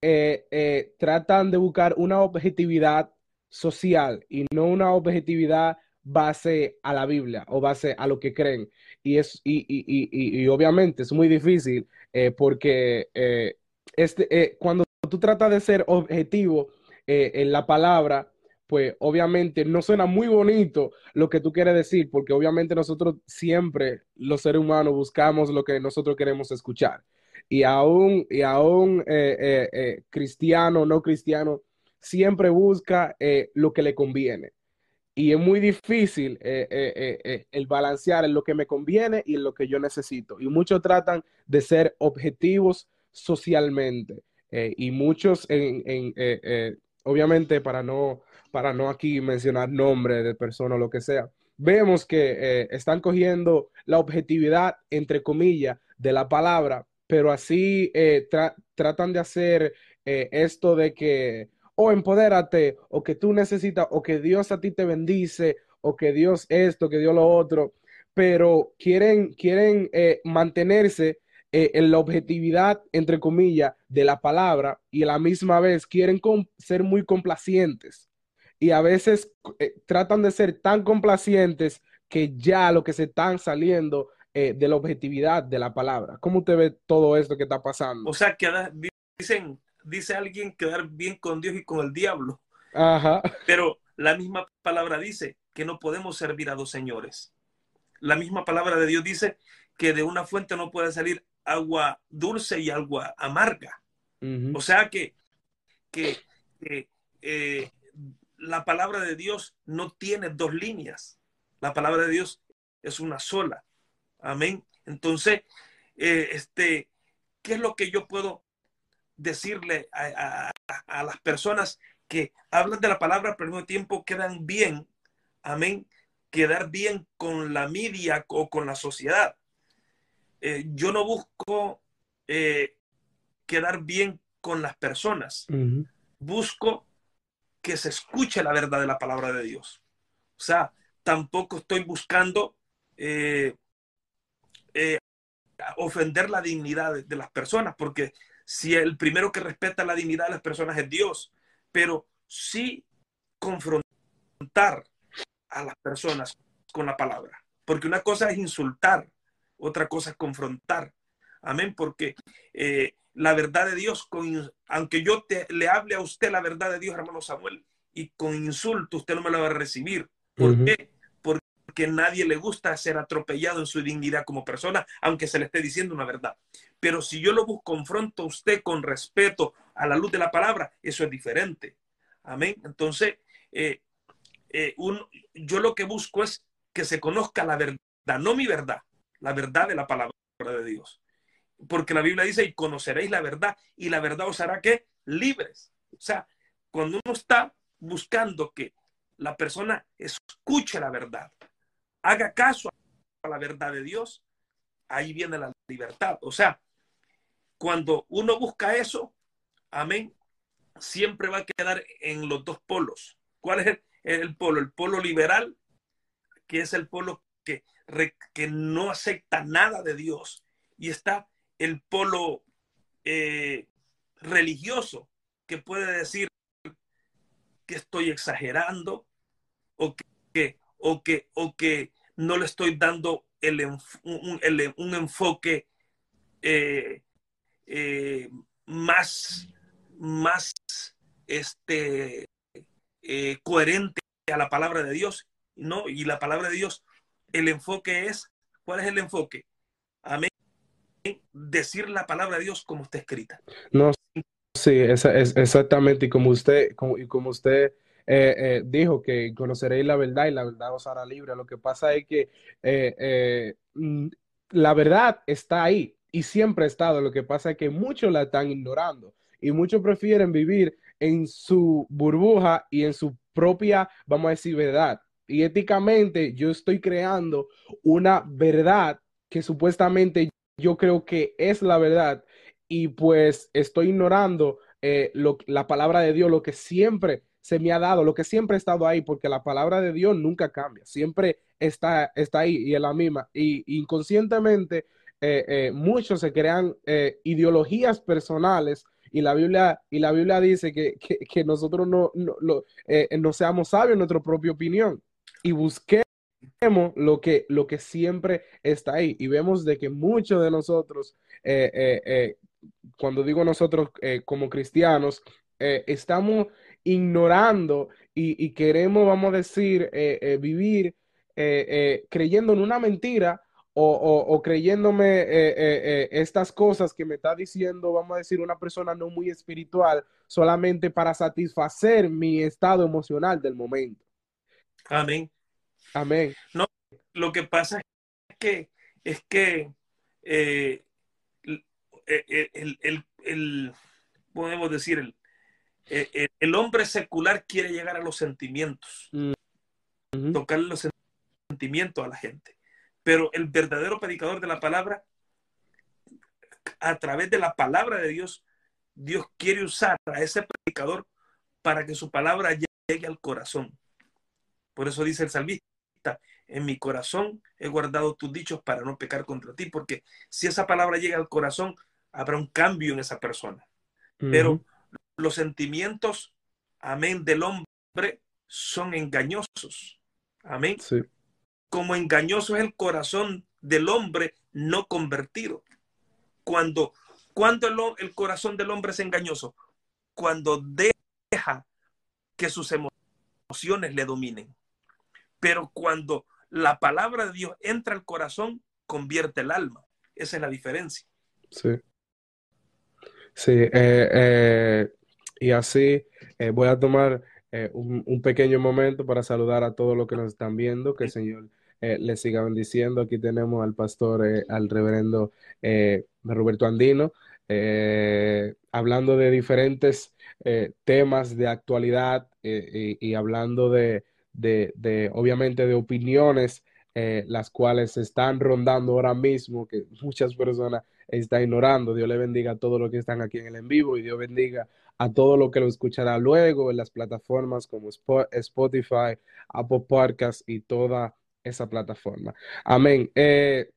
eh, eh, tratan de buscar una objetividad social y no una objetividad base a la Biblia o base a lo que creen. Y, es, y, y, y, obviamente es muy difícil eh, porque eh, este, eh, cuando tú tratas de ser objetivo en la palabra, pues obviamente no suena muy bonito lo que tú quieres decir, porque obviamente nosotros siempre, los seres humanos, buscamos lo que nosotros queremos escuchar. Y aún, y aún cristiano, no cristiano, siempre busca lo que le conviene y es muy difícil eh, eh, eh, el balancear en lo que me conviene y en lo que yo necesito. Y muchos tratan de ser objetivos socialmente. y muchos, en, en obviamente, para no, para no aquí mencionar nombres de personas o lo que sea, vemos que están cogiendo la objetividad, entre comillas, de la palabra, pero así tra tratan de hacer esto de que, o empodérate, o que tú necesitas, o que Dios a ti te bendice, o que Dios esto, que Dios lo otro, pero quieren, quieren eh, mantenerse eh, en la objetividad, entre comillas, de la palabra y a la misma vez quieren ser muy complacientes. Y a veces eh, tratan de ser tan complacientes que ya lo que se están saliendo de la objetividad de la palabra. ¿Cómo usted ve todo esto que está pasando? O sea, que dicen, dice alguien quedar bien con Dios y con el diablo. Ajá. Pero la misma palabra dice que no podemos servir a dos señores. La misma palabra de Dios dice que de una fuente no puede salir agua dulce y agua amarga. O sea que, que, eh, la palabra de Dios no tiene dos líneas. La palabra de Dios es una sola. Amén. Entonces, eh, este, ¿qué es lo que yo puedo decirle a, a, las personas que hablan de la palabra, pero al mismo tiempo quedan bien? Amén quedar bien con la media o con la sociedad. Eh, yo no busco eh, quedar bien con las personas. Busco que se escuche la verdad de la palabra de Dios. O sea, tampoco estoy buscando eh, ofender la dignidad de, de, las personas, porque si el primero que respeta la dignidad de las personas es Dios, pero sí confrontar a las personas con la palabra. Porque una cosa es insultar, otra cosa es confrontar. Amén, porque eh, la verdad de Dios, con, aunque yo te, le hable a usted la verdad de Dios, hermano Samuel, y con insulto usted no me la va a recibir. ¿Por qué? Porque nadie le gusta ser atropellado en su dignidad como persona, aunque se le esté diciendo una verdad. Pero si yo lo confronto a usted con respeto a la luz de la palabra, eso es diferente. Amén. Entonces, eh, eh, yo lo que busco es que se conozca la verdad, no mi verdad, la verdad de la palabra de Dios. Porque la Biblia dice, y conoceréis la verdad, y la verdad os hará que libres. O sea, cuando uno está buscando que la persona escuche la verdad, haga caso a la verdad de Dios, ahí viene la libertad. O sea, cuando uno busca eso, amén, siempre va a quedar en los dos polos. ¿Cuál es el, polo, el polo liberal, que es el polo que, que no acepta nada de Dios, y está el polo eh, religioso, que puede decir que estoy exagerando o que, o que, o que no le estoy dando el, un, un, enfoque eh, eh, más, más este, eh, coherente a la palabra de Dios, ¿no? Y la palabra de Dios, el enfoque es, ¿cuál es el enfoque? Amén. Decir la palabra de Dios como está escrita. No, sí, es, exactamente, y como usted, como, y como usted eh, eh, dijo que conoceréis la verdad y la verdad os hará libre. Lo que pasa es que mm, la verdad está ahí y siempre ha estado. Lo que pasa es que muchos la están ignorando y muchos prefieren vivir en su burbuja y en su propia, vamos a decir, verdad. Y éticamente yo estoy creando una verdad que supuestamente yo creo que es la verdad y pues estoy ignorando eh, la palabra de Dios, lo que siempre se me ha dado, lo que siempre ha estado ahí, porque la palabra de Dios nunca cambia, siempre está, está ahí y es la misma. Y inconscientemente eh, eh, muchos se crean ideologías personales y la Biblia, y la Biblia dice que, que, nosotros no, no, eh, no, seamos sabios en nuestra propia opinión y busquemos lo que, lo que siempre está ahí. Y vemos de que muchos de nosotros, eh, eh, cuando digo nosotros como cristianos, estamos ignorando y, y, queremos, vamos a decir, vivir creyendo en una mentira o, creyéndome eh, eh, eh, estas cosas que me está diciendo, vamos a decir, una persona no muy espiritual, solamente para satisfacer mi estado emocional del momento. Amén. Amén. No, lo que pasa es que, es que el, podemos decir, el, el, hombre secular quiere llegar a los sentimientos, tocar los sentimiento a la gente. Pero el verdadero predicador de la palabra, a través de la palabra de Dios, Dios quiere usar a ese predicador para que su palabra llegue al corazón. Por eso dice el salmista, en mi corazón he guardado tus dichos para no pecar contra ti, porque si esa palabra llega al corazón, habrá un cambio en esa persona. Pero los sentimientos, amén, del hombre son engañosos. Amén. Como engañoso es el corazón del hombre no convertido. Cuando, cuando el, el corazón del hombre es engañoso, cuando deja que sus emociones le dominen. Pero cuando la palabra de Dios entra al corazón, convierte el alma. Esa es la diferencia. Sí. Sí, eh, eh, y así eh, voy a tomar un, pequeño momento para saludar a todos los que nos están viendo, que el Señor les siga bendiciendo. Aquí tenemos al pastor, al reverendo Roberto Andino, hablando de diferentes temas de actualidad y, hablando de, de, obviamente, de opiniones, las cuales se están rondando ahora mismo, que muchas personas está ignorando. Dios le bendiga a todos los que están aquí en el en vivo y Dios bendiga a todo lo que lo escuchará luego en las plataformas como Spotify, Apple Podcasts y toda esa plataforma. Amén. Eh,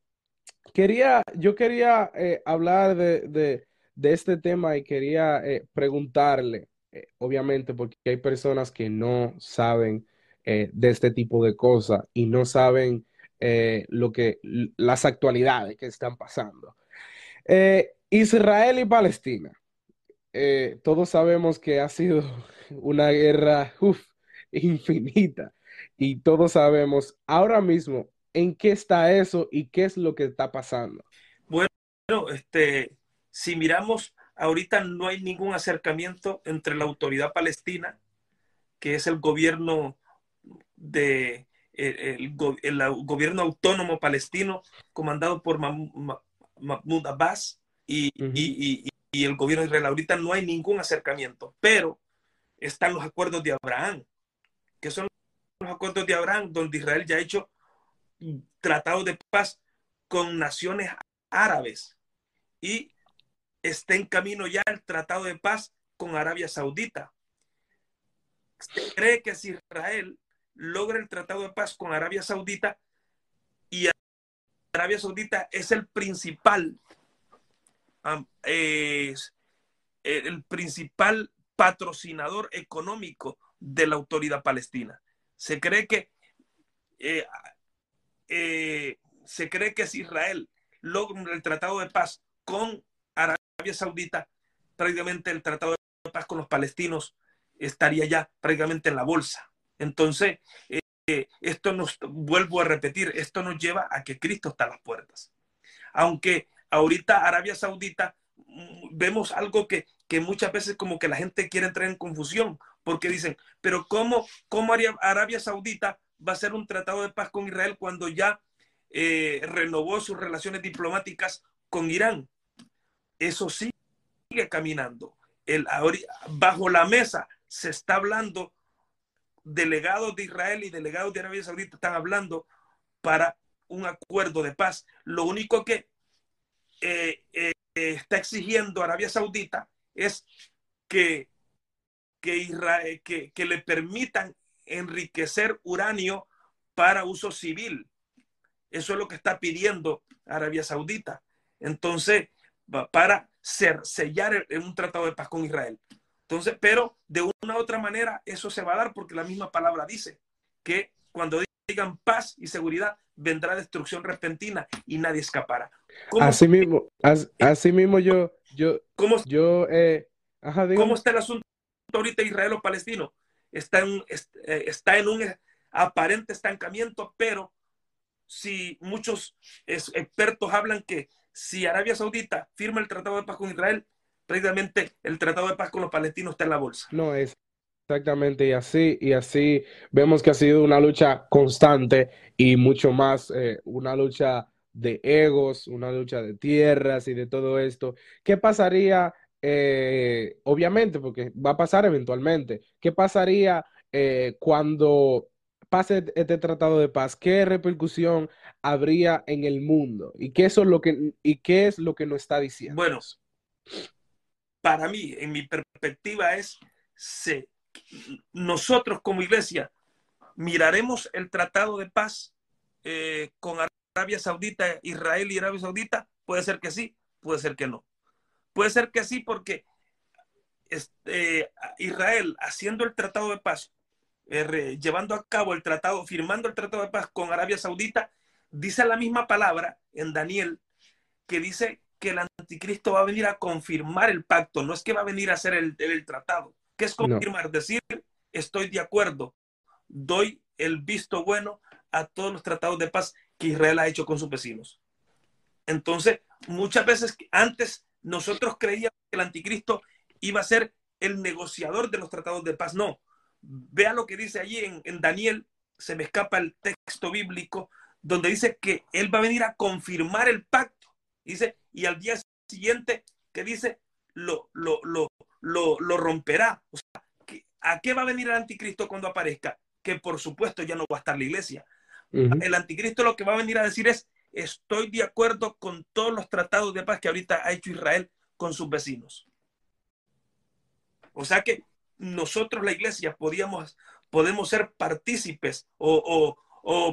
quería, yo quería eh, hablar de, este tema y quería eh, preguntarle, obviamente, porque hay personas que no saben de este tipo de cosas y no saben lo que las actualidades que están pasando. Israel y Palestina. Eh, todos sabemos que ha sido una guerra infinita y todos sabemos ahora mismo en qué está eso y qué es lo que está pasando. Bueno, este, si miramos, ahorita no hay ningún acercamiento entre la autoridad palestina, que es el gobierno de el, gobierno autónomo palestino comandado por Mahmoud Abbas y, el gobierno de Israel. Ahorita no hay ningún acercamiento, pero están los acuerdos de Abraham, que son los acuerdos de Abraham, donde Israel ya ha hecho tratados de paz con naciones árabes y está en camino ya el tratado de paz con Arabia Saudita. Se cree que si Israel logra el tratado de paz con Arabia Saudita y Arabia Saudita es el principal, es el principal patrocinador económico de la autoridad palestina. Se cree que eh, eh, se cree que si Israel logra el tratado de paz con Arabia Saudita, prácticamente el tratado de paz con los palestinos estaría ya prácticamente en la bolsa. Entonces, eh, esto vuelvo a repetir, esto nos lleva a que Cristo está a las puertas. Aunque ahorita Arabia Saudita mm, vemos algo que, muchas veces como que la gente quiere entrar en confusión, porque dicen, pero ¿cómo, cómo Arabia Saudita va a hacer un tratado de paz con Israel cuando ya eh, renovó sus relaciones diplomáticas con Irán? Eso sigue caminando. El, bajo la mesa se está hablando delegados de Israel y delegados de Arabia Saudita están hablando para un acuerdo de paz. Lo único que eh, eh, está exigiendo Arabia Saudita es que, que, Israel, que, que le permitan enriquecer uranio para uso civil. Eso es lo que está pidiendo Arabia Saudita. Entonces, para sellar un tratado de paz con Israel. Entonces, pero de una u otra manera eso se va a dar porque la misma palabra dice que cuando digan paz y seguridad vendrá destrucción repentina y nadie escapará. Así mismo, así mismo yo, yo, ¿cómo, yo, eh, ¿cómo está el asunto ahorita israelo-palestino? Está en, eh, está en un aparente estancamiento, pero si muchos expertos hablan que si Arabia Saudita firma el tratado de paz con Israel, prácticamente el tratado de paz con los palestinos está en la bolsa. No es. Exactamente, y así, y así vemos que ha sido una lucha constante y mucho más eh, una lucha de egos, una lucha de tierras y de todo esto. ¿Qué pasaría, eh, obviamente, porque va a pasar eventualmente, qué pasaría eh, cuando pase este tratado de paz, ¿qué repercusión habría en el mundo? ¿Y qué, es lo que, y qué es lo que nos está diciendo? Bueno, para mí, en mi perspectiva es, se, nosotros como iglesia miraremos el tratado de paz eh, con Arabia Saudita, Israel y Arabia Saudita. Puede ser que sí, puede ser que no. Puede ser que sí porque este, Israel haciendo el tratado de paz, eh, llevando a cabo el tratado, firmando el tratado de paz con Arabia Saudita, dice la misma palabra en Daniel que dice que el anticristo va a venir a confirmar el pacto, no es que va a venir a hacer el, tratado. ¿Qué es confirmar? Decir, estoy de acuerdo, doy el visto bueno a todos los tratados de paz que Israel ha hecho con sus vecinos. Entonces, muchas veces antes nosotros creíamos que el anticristo iba a ser el negociador de los tratados de paz. No. Vea lo que dice allí en, en Daniel, se me escapa el texto bíblico, donde dice que él va a venir a confirmar el pacto. Dice, y al día siguiente, que dice, lo, lo, lo, lo, lo romperá. O sea, ¿a qué va a venir el anticristo cuando aparezca? Que por supuesto ya no va a estar la iglesia. El anticristo lo que va a venir a decir es, estoy de acuerdo con todos los tratados de paz que ahorita ha hecho Israel con sus vecinos. O sea que nosotros, la iglesia, podíamos, podemos ser partícipes o,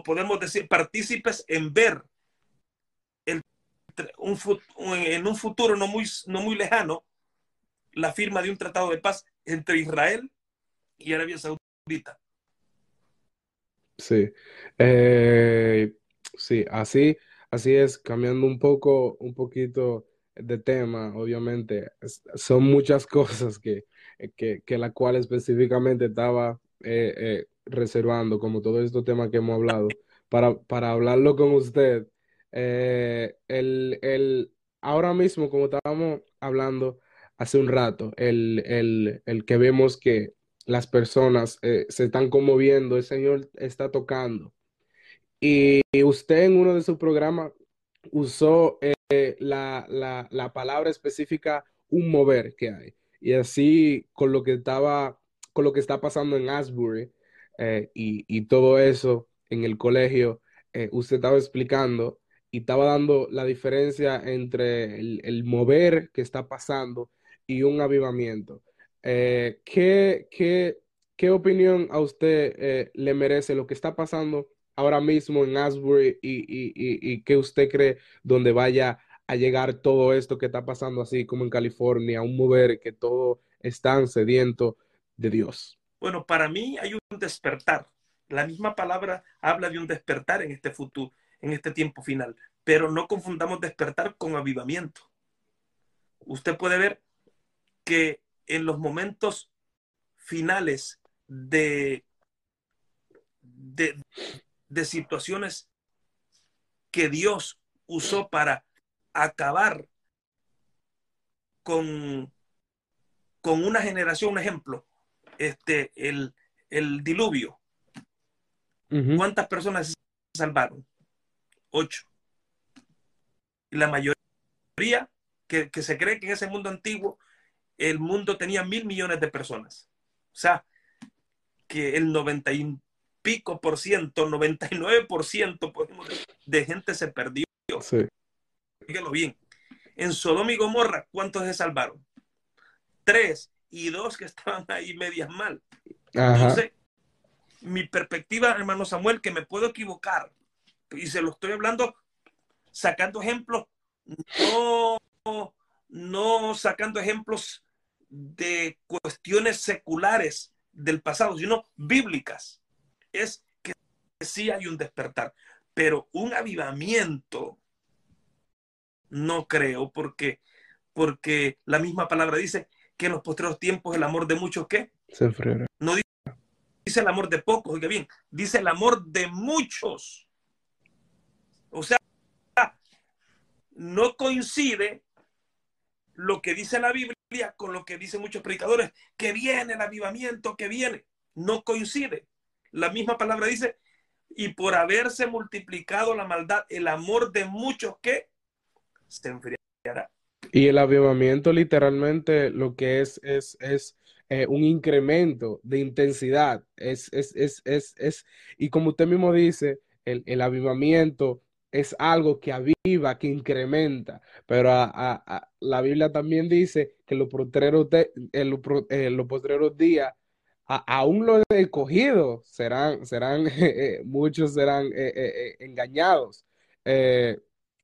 podemos decir partícipes en ver el, un, en un futuro no muy, no muy lejano la firma de un tratado de paz entre Israel y Arabia Saudita. Sí, eh, sí, así, así es, cambiando un poco, un poquito de tema, obviamente, son muchas cosas que, que, que la cual específicamente estaba eh, eh, reservando, como todos estos temas que hemos hablado, para, para hablarlo con usted. El, el, ahora mismo, como estábamos hablando hace un rato, el, el, el que vemos que las personas se están conmoviendo, el Señor está tocando. Y usted en uno de sus programas usó la, la, la palabra específica un mover que hay. Y así con lo que estaba, con lo que está pasando en Asbury eh, y, todo eso en el colegio, eh, usted estaba explicando y estaba dando la diferencia entre el, mover que está pasando y un avivamiento. Eh, ¿qué, qué, opinión a usted le merece lo que está pasando ahora mismo en Asbury y, y, y, y qué usted cree donde vaya a llegar todo esto que está pasando así como en California, un mover que todo están sediento de Dios? Bueno, para mí hay un despertar. La misma palabra habla de un despertar en este futuro, en este tiempo final, pero no confundamos despertar con avivamiento. Usted puede ver que en los momentos finales de, de, de situaciones que Dios usó para acabar con, con una generación, un ejemplo, este, el, el diluvio. ¿Cuántas personas se salvaron? Ocho. Y la mayoría que, que, se cree que en ese mundo antiguo el mundo tenía mil millones de personas. O sea, que el noventa y pico por ciento, 99 por ciento de gente se perdió. Sí dígalo bien. En Sodoma y Gomorra, ¿cuántos se salvaron? Tres y dos que estaban ahí medias mal. Entonces, mi perspectiva, hermano Samuel, que me puedo equivocar, y se lo estoy hablando sacando ejemplos, no, no sacando ejemplos de cuestiones seculares del pasado, sino bíblicas. Es que sí hay un despertar, pero un avivamiento no creo, porque, porque la misma palabra dice que en los postreros tiempos el amor de muchos, ¿qué? Se enfriará. No dice, el amor de pocos, oiga bien, dice el amor de muchos. O sea, no coincide lo que dice la Biblia con lo que dicen muchos predicadores, que viene el avivamiento, que viene. No coincide. La misma palabra dice, y por haberse multiplicado la maldad, el amor de muchos que se enfriará. Y el avivamiento literalmente lo que es, es, es, eh, un incremento de intensidad. Es, es, es, es, es, y como usted mismo dice, el, el avivamiento es algo que aviva, que incrementa, pero la Biblia también dice que los postreros, los, postreros días, aún los escogidos serán, serán eh, muchos serán eh, eh, engañados.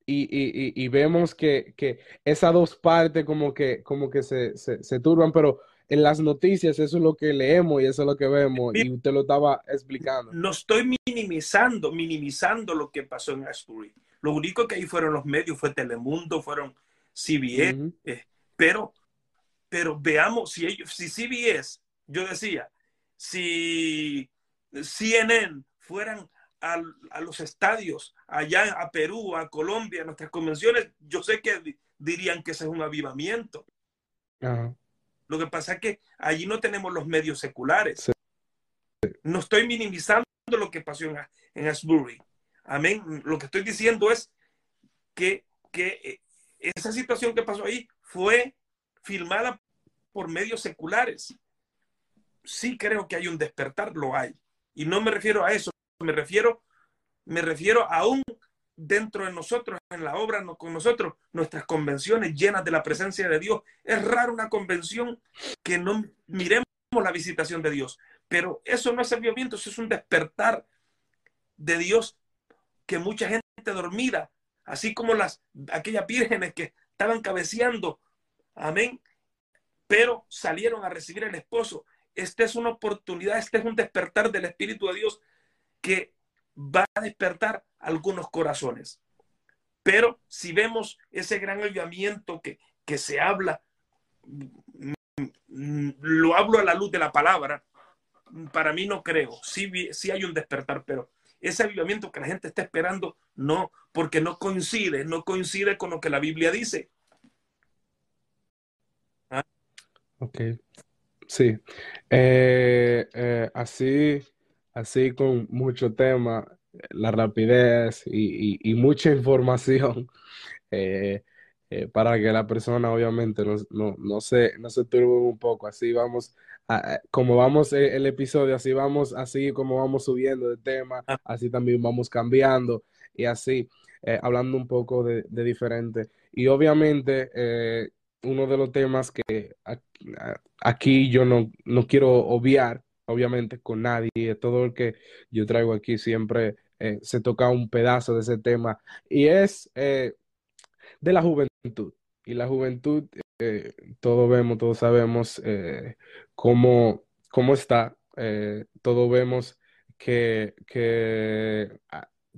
Y, vemos que, que, esas dos partes como que, como que se, se, turban, pero en las noticias eso es lo que leemos y eso es lo que vemos y usted lo estaba explicando. No estoy minimizando, minimizando lo que pasó en Ashbury. Lo único que ahí fueron los medios, fue Telemundo, fueron CBS, uh -huh. eh, pero, pero veamos, si, ellos, si CBS, yo decía, si CNN fueran a, a, los estadios allá a Perú, a Colombia, a nuestras convenciones, yo sé que dirían que ese es un avivamiento. Uh -huh. Lo que pasa es que allí no tenemos los medios seculares. Sí. No estoy minimizando lo que pasó en, en Asbury. Amén. Lo que estoy diciendo es que, que esa situación que pasó ahí fue filmada por medios seculares. Sí creo que hay un despertar, lo hay. Y no me refiero a eso, me refiero, me refiero aún dentro de nosotros, en la obra no, con nosotros, nuestras convenciones llenas de la presencia de Dios. Es raro una convención que no miremos la visitación de Dios, pero eso no es avivamiento, eso es un despertar de Dios que mucha gente dormida, así como las aquellas vírgenes que estaban cabeceando, amén, pero salieron a recibir al esposo. Esta es una oportunidad, este es un despertar del Espíritu de Dios que va a despertar algunos corazones. Pero si vemos ese gran avivamiento que, que se habla, lo hablo a la luz de la palabra, para mí no creo. Sí, sí hay un despertar, pero ese avivamiento que la gente está esperando, no, porque no coincide, no coincide con lo que la Biblia dice. ¿Ah? Ok, sí. Eh, eh, así, así con mucho tema, la rapidez y, y, y mucha información eh, eh, para que la persona obviamente no, no, no, se, no se turbe un poco. Así vamos, a, como vamos el, el, episodio, así vamos, así como vamos subiendo de tema, así también vamos cambiando y así, eh, hablando un poco de, de, diferente. Y obviamente eh, uno de los temas que aquí yo no, no quiero obviar obviamente con nadie, todo el que yo traigo aquí siempre eh, se toca un pedazo de ese tema y es eh, de la juventud. Y la juventud, eh, todos vemos, todos sabemos cómo, cómo está, todos vemos que, que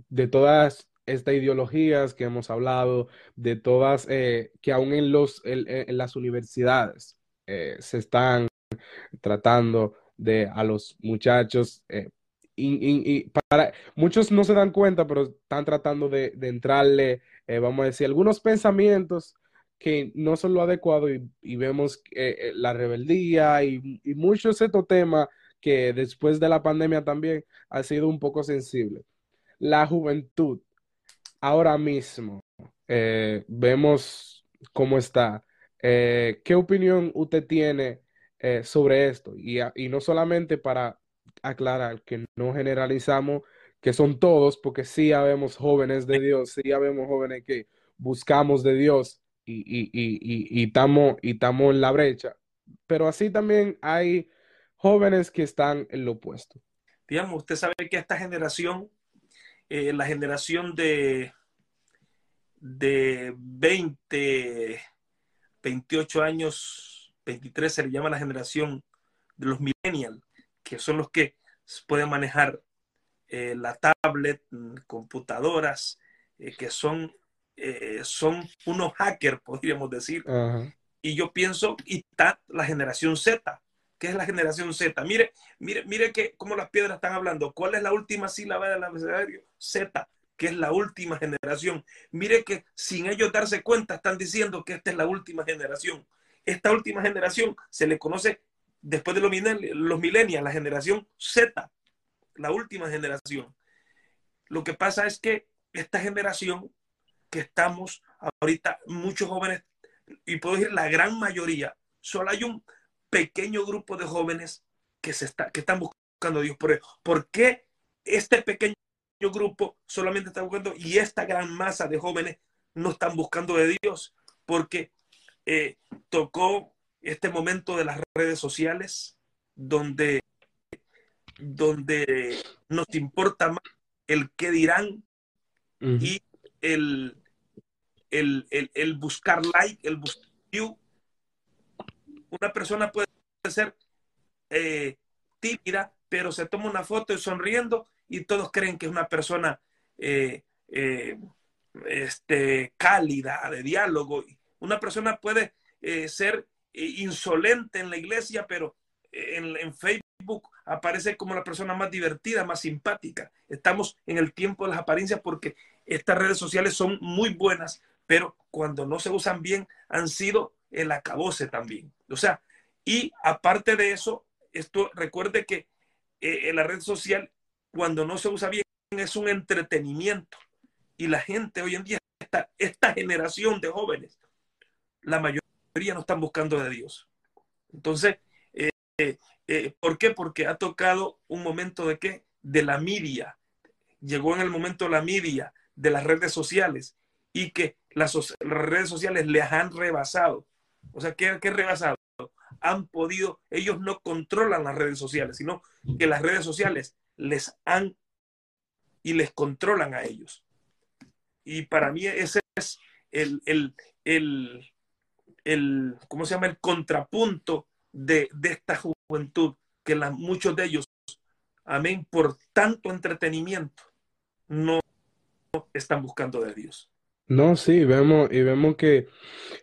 de todas estas ideologías que hemos hablado, de todas, que aún en, los, en, en las universidades se están tratando de a los muchachos. Y, y, y, para, muchos no se dan cuenta, pero están tratando de, de entrarle, eh, vamos a decir, algunos pensamientos que no son lo adecuado y, y vemos eh, la rebeldía y, muchos estos temas que después de la pandemia también ha sido un poco sensible. La juventud, ahora mismo, eh, vemos cómo está. ¿Qué opinión usted tiene eh, sobre esto. Y, y, no solamente para aclarar que no generalizamos que son todos, porque sí habemos jóvenes de Dios, sí habemos jóvenes que buscamos de Dios y estamos y, y, y en la brecha, pero así también hay jóvenes que están en lo opuesto. Digamos, usted sabe que esta generación, eh, la generación de, de 20, 28 años, 23 se le llama la generación de los millennials, que son los que pueden manejar eh, la tablet, mm, computadoras, eh, que son, eh, son unos hackers, podríamos decir. Uh -huh. Y yo pienso, y está la generación Z. ¿Qué es la generación Z? Mire, mire, mire que cómo las piedras están hablando. ¿Cuál es la última sílaba del abecedario? Z, que es la última generación. Mire que sin ellos darse cuenta están diciendo que esta es la última generación esta última generación se le conoce después de los, los millennials, la generación Z, la última generación. Lo que pasa es que esta generación que estamos ahorita, muchos jóvenes, y puedo decir la gran mayoría, solo hay un pequeño grupo de jóvenes que, se está, que están buscando a Dios. ¿Por, ¿Por qué este pequeño grupo solamente está buscando y esta gran masa de jóvenes no están buscando de Dios? Porque eh, tocó este momento de las redes sociales donde, donde nos importa más el qué dirán y el, el, el, buscar like, el buscar view. Una persona puede ser eh, tímida, pero se toma una foto y sonriendo y todos creen que es una persona eh, eh, este, cálida, de diálogo. Una persona puede ser insolente en la iglesia, pero en, en, Facebook aparece como la persona más divertida, más simpática. Estamos en el tiempo de las apariencias porque estas redes sociales son muy buenas, pero cuando no se usan bien han sido el acabose también. O sea, y aparte de eso, esto recuerde que eh, en la red social, cuando no se usa bien, es un entretenimiento. Y la gente hoy en día, esta, esta generación de jóvenes, la no están buscando de Dios. Entonces, eh, eh, ¿por qué? Porque ha tocado un momento de qué? De la media. Llegó en el momento la media de las redes sociales y que las, redes sociales les han rebasado. O sea, ¿qué, ¿qué rebasado? Han podido, ellos no controlan las redes sociales, sino que las redes sociales les han y les controlan a ellos. Y para mí ese es el, el, el ¿cómo se llama? El contrapunto de, de esta juventud, que muchos de ellos, amén, por tanto entretenimiento, no están buscando de Dios. No, sí, vemos y vemos que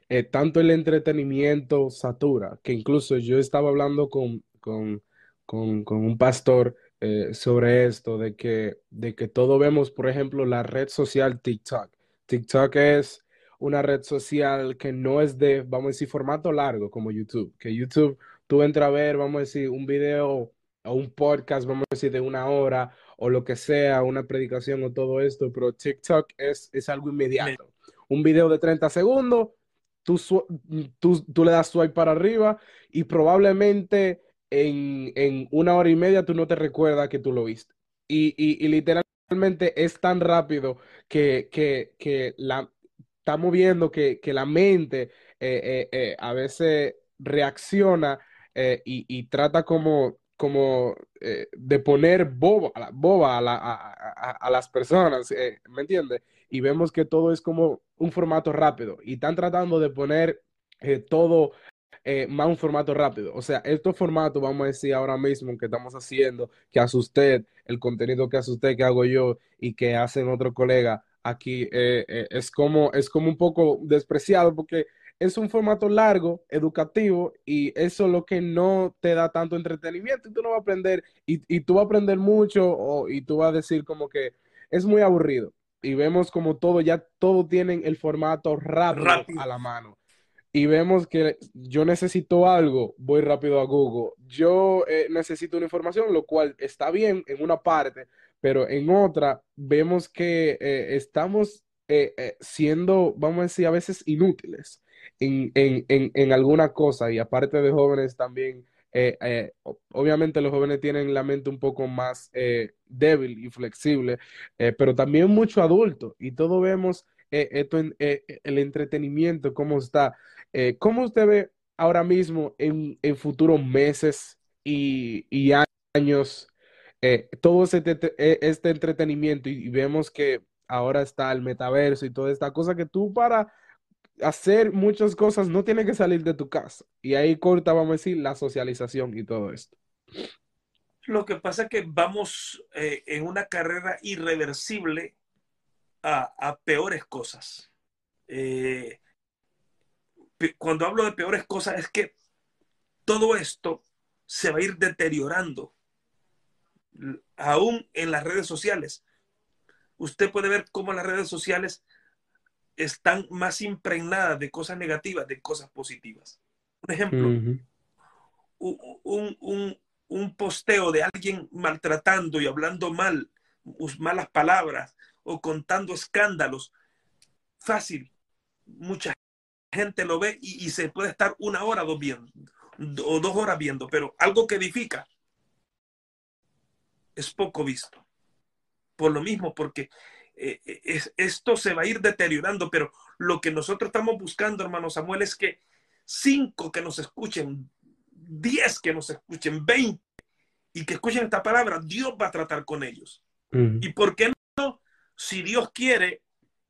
eh, tanto el entretenimiento satura, que incluso yo estaba hablando con, con, con, con un pastor eh, sobre esto, de que, de que todo vemos, por ejemplo, la red social TikTok. TikTok es una red social que no es de, vamos a decir, formato largo como YouTube, que YouTube tú entras a ver, vamos a decir, un video o un podcast, vamos a decir, de una hora o lo que sea, una predicación o todo esto, pero TikTok es, es algo inmediato. Un video de 30 segundos, tú, tú, tú le das swipe para arriba y probablemente en, en, una hora y media tú no te recuerdas que tú lo viste. Y, y, y literalmente es tan rápido que, que, que la, estamos viendo que, que la mente eh, eh, eh, a veces reacciona y, trata como como de poner boba, boba a, las personas, ¿me entiendes? Y vemos que todo es como un formato rápido y están tratando de poner todo más un formato rápido. O sea, estos formatos, vamos a decir ahora mismo que estamos haciendo, que hace usted, el contenido que hace usted, que hago yo y que hacen otro colega aquí, es, como, es como un poco despreciado porque es un formato largo, educativo, y eso es lo que no te da tanto entretenimiento y tú no vas a aprender, y, tú vas a aprender mucho, y tú vas a decir como que es muy aburrido. Y vemos como todo, ya todo tienen el formato rápido, a la mano. Y vemos que yo necesito algo, voy rápido a Google. Yo eh, necesito una información, lo cual está bien en una parte, pero en otra vemos que eh, estamos eh, siendo, vamos a decir, a veces inútiles en, en, en, en alguna cosa y aparte de jóvenes también, eh, eh, obviamente los jóvenes tienen la mente un poco más eh, débil y flexible, pero también mucho adulto y todo vemos esto en el entretenimiento, cómo está. ¿Cómo usted ve ahora mismo en, en futuros meses y, y años todo este, este entretenimiento y, y vemos que ahora está el metaverso y toda esta cosa que tú para hacer muchas cosas no tiene que salir de tu casa. Y ahí corta, vamos a decir, la socialización y todo esto. Lo que pasa es que vamos eh, en una carrera irreversible a, peores cosas. Eh, cuando hablo de peores cosas es que todo esto se va a ir deteriorando. Aún en las redes sociales. Usted puede ver cómo las redes sociales están más impregnadas de cosas negativas, de cosas positivas. Por ejemplo, un, posteo de alguien maltratando y hablando mal, malas palabras o contando escándalos, fácil. Mucha gente lo ve y, se puede estar una hora dos viendo, o dos horas viendo, pero algo que edifica es poco visto. Por lo mismo, porque eh, es, esto se va a ir deteriorando, pero lo que nosotros estamos buscando, hermano Samuel, es que cinco que nos escuchen, diez que nos escuchen, veinte, y que escuchen esta palabra, Dios va a tratar con ellos. ¿Y por qué no? Si Dios quiere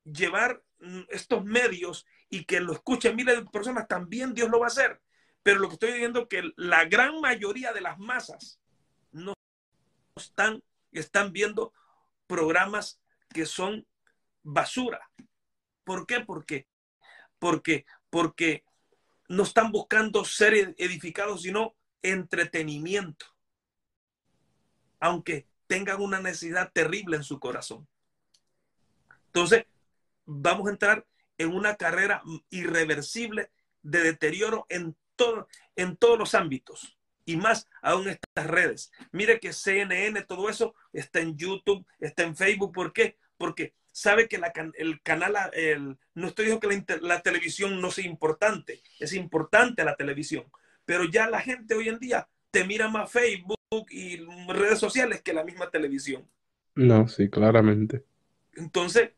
llevar mm, estos medios y que lo escuchen miles de personas, también Dios lo va a hacer. Pero lo que estoy diciendo es que la gran mayoría de las masas están, están viendo programas que son basura. ¿Por qué? Porque, porque, porque no están buscando ser edificados, sino entretenimiento. Aunque tengan una necesidad terrible en su corazón. Entonces, vamos a entrar en una carrera irreversible de deterioro en, todo, en todos los ámbitos y más aún estas redes. Mire que CNN, todo eso está en YouTube, está en Facebook. ¿Por qué? Porque sabe que el canal, el, no estoy diciendo que la, la, televisión no sea importante, es importante la televisión, pero ya la gente hoy en día te mira más Facebook y redes sociales que la misma televisión. No, sí, claramente. Entonces,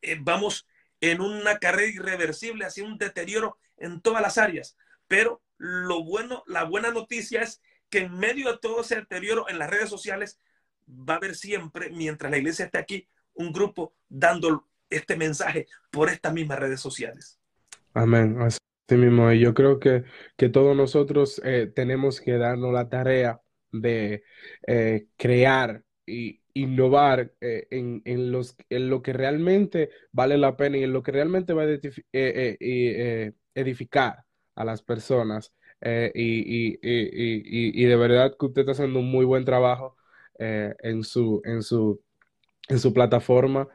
eh, vamos en una carrera irreversible hacia un deterioro en todas las áreas. Pero lo bueno, la buena noticia es que en medio de todo ese deterioro en las redes sociales va a haber siempre, mientras la iglesia esté aquí, un grupo dando este mensaje por estas mismas redes sociales. Amén. Así mismo. Y yo creo que, que todos nosotros eh, tenemos que darnos la tarea de eh, crear y innovar eh, en, en, los, en lo que realmente vale la pena y en lo que realmente va a edificar a las personas. Y, y, y, y, de verdad que usted está haciendo un muy buen trabajo en su, en su en su plataforma.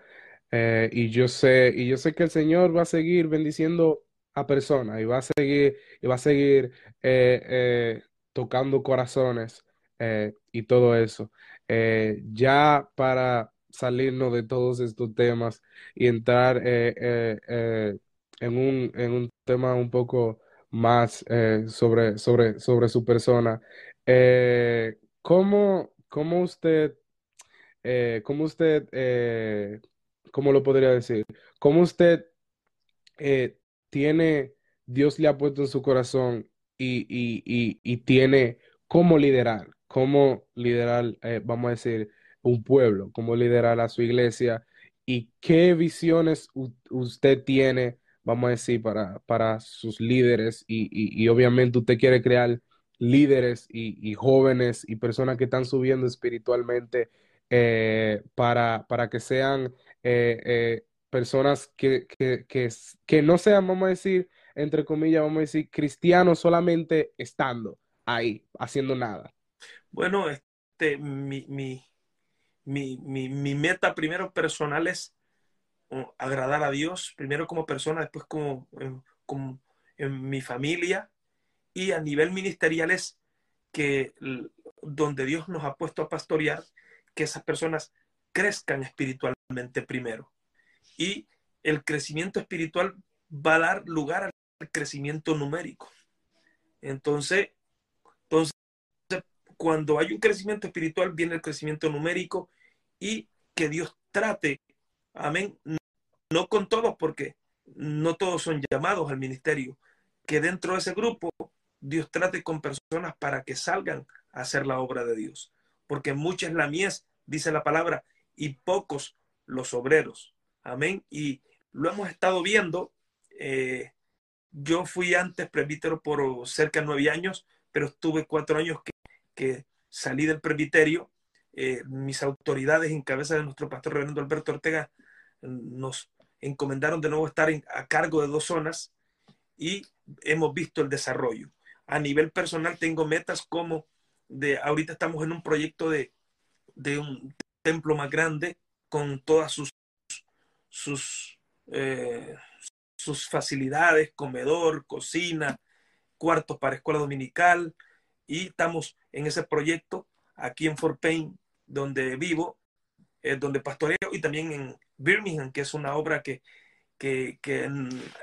Eh, y yo sé, y yo sé que el Señor va a seguir bendiciendo a personas y va a seguir, y va a seguir eh, eh, tocando corazones y todo eso. ya para salirnos de todos estos temas y entrar en un, en un tema un poco más sobre, sobre, sobre su persona. ¿cómo, ¿Cómo usted eh, ¿cómo usted, eh, cómo lo podría decir? ¿Cómo usted eh, tiene, Dios le ha puesto en su corazón y, y, y, tiene cómo liderar, cómo liderar, vamos a decir, un pueblo, cómo liderar a su iglesia y qué visiones usted tiene, vamos a decir, para, para sus líderes y, y obviamente usted quiere crear líderes y, jóvenes y personas que están subiendo espiritualmente eh, para, para que sean eh, eh, personas que, que, que, no sean, vamos a decir, entre comillas, vamos a decir, cristianos solamente estando ahí, haciendo nada. Bueno, este, mi, mi, mi, mi meta primero personal es agradar a Dios, primero como persona, después como, como en mi familia y a nivel ministerial es que donde Dios nos ha puesto a pastorear, que esas personas crezcan espiritualmente primero. Y el crecimiento espiritual va a dar lugar al crecimiento numérico. Entonces, entonces, cuando hay un crecimiento espiritual, viene el crecimiento numérico y que Dios trate, amén, no con todos, porque no todos son llamados al ministerio, que dentro de ese grupo Dios trate con personas para que salgan a hacer la obra de Dios porque mucha es la mies, dice la palabra, y pocos los obreros. Amén. Y lo hemos estado viendo. Eh, yo fui antes presbítero por cerca de nueve años, pero estuve cuatro años que, salí del presbiterio. Eh, mis autoridades en cabeza de nuestro pastor Reverendo Alberto Ortega nos encomendaron de nuevo estar a cargo de dos zonas y hemos visto el desarrollo. A nivel personal tengo metas como de, ahorita estamos en un proyecto de, un templo más grande con todas sus, sus, eh, sus facilidades, comedor, cocina, cuartos para escuela dominical y estamos en ese proyecto aquí en Fort Payne, donde vivo, eh, donde pastoreo y también en Birmingham, que es una obra que, que,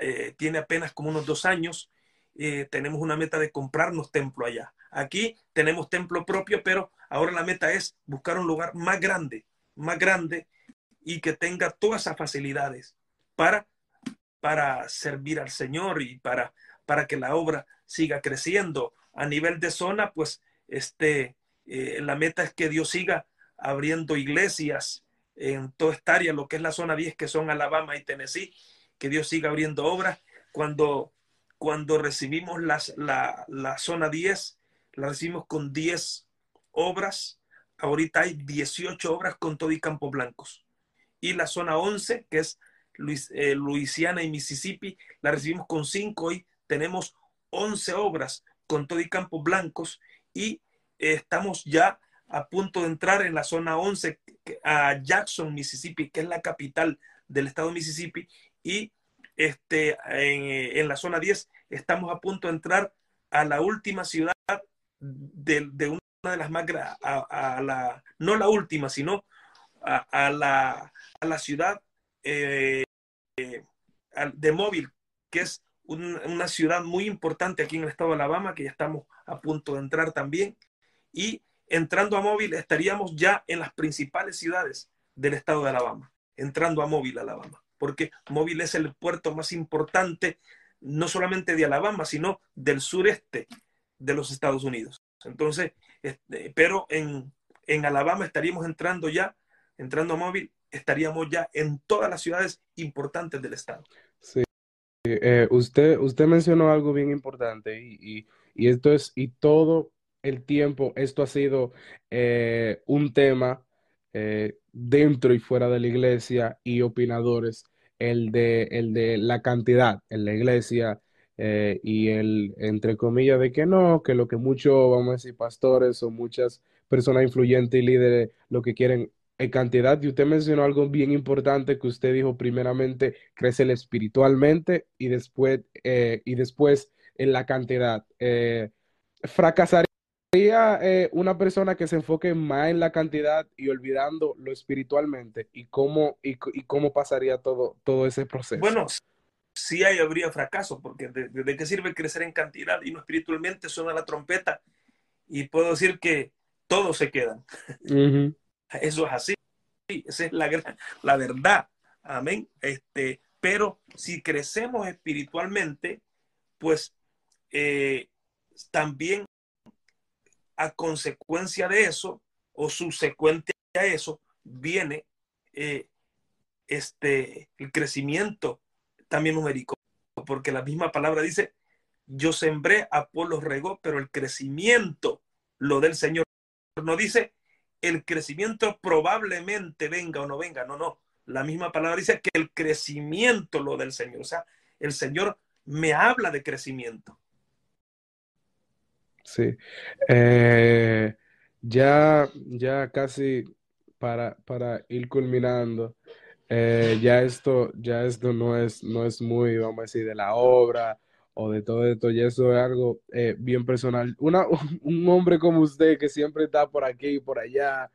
eh, tiene apenas como unos dos años eh, tenemos una meta de comprarnos templo allá. Aquí tenemos templo propio, pero ahora la meta es buscar un lugar más grande, más grande y que tenga todas esas facilidades para, para servir al Señor y para, para que la obra siga creciendo. A nivel de zona, pues este, eh, la meta es que Dios siga abriendo iglesias en toda esta área, lo que es la zona 10, que son Alabama y Tennessee, que Dios siga abriendo obras. Cuando, cuando recibimos las, la, la zona 10, la recibimos con 10 obras. Ahorita hay 18 obras con todo y Campos Blancos. Y la zona 11, que es Luis, eh, Luisiana y Mississippi, la recibimos con 5 y tenemos 11 obras con todo y Campos Blancos. Y eh, estamos ya a punto de entrar en la zona 11 a Jackson, Mississippi, que es la capital del estado de Mississippi, y este, en, en la zona 10 estamos a punto de entrar a la última ciudad de, una de las más a, la, no la última, sino a, a la, ciudad eh, de Móvil, que es un, una ciudad muy importante aquí en el estado de Alabama, que ya estamos a punto de entrar también. Y entrando a Móvil estaríamos ya en las principales ciudades del estado de Alabama, entrando a Móvil, Alabama, porque Móvil es el puerto más importante, no solamente de Alabama, sino del sureste de los Estados Unidos. Entonces, este, pero en, en Alabama estaríamos entrando ya, entrando a móvil, estaríamos ya en todas las ciudades importantes del estado. Sí. Eh, usted, usted mencionó algo bien importante y, y, y, esto es, y todo el tiempo, esto ha sido eh, un tema eh, dentro y fuera de la iglesia y opinadores, el de, el de la cantidad en la iglesia, eh, y el, entre comillas, de que no, que lo que muchos, vamos a decir, pastores o muchas personas influyentes y líderes lo que quieren es cantidad. Y usted mencionó algo bien importante que usted dijo, primeramente, crecer espiritualmente y después, eh, y después en la cantidad. Eh, ¿fracasaría eh, una persona que se enfoque más en la cantidad y olvidando lo espiritualmente? ¿Y cómo, y, y cómo pasaría todo, todo ese proceso? Bueno, sí hay, habría fracaso, porque de, de, qué sirve crecer en cantidad y no espiritualmente suena la trompeta y puedo decir que todos se quedan. Uh -huh. Eso es así, esa es la, la verdad, amén. Este, pero si crecemos espiritualmente, pues eh, también a consecuencia de eso o subsecuente a eso viene eh, este, el crecimiento también numérico, porque la misma palabra dice, yo sembré, Apolo regó, pero el crecimiento lo del Señor. No dice, el crecimiento probablemente venga o no venga, no, no. La misma palabra dice que el crecimiento lo del Señor. O sea, el Señor me habla de crecimiento. Sí. Eh, ya, ya casi para, para ir culminando, eh, ya esto, ya esto no es, no es muy, vamos a decir, de la obra o de todo esto, ya eso es algo eh, bien personal. Una, un hombre como usted que siempre está por aquí y por allá,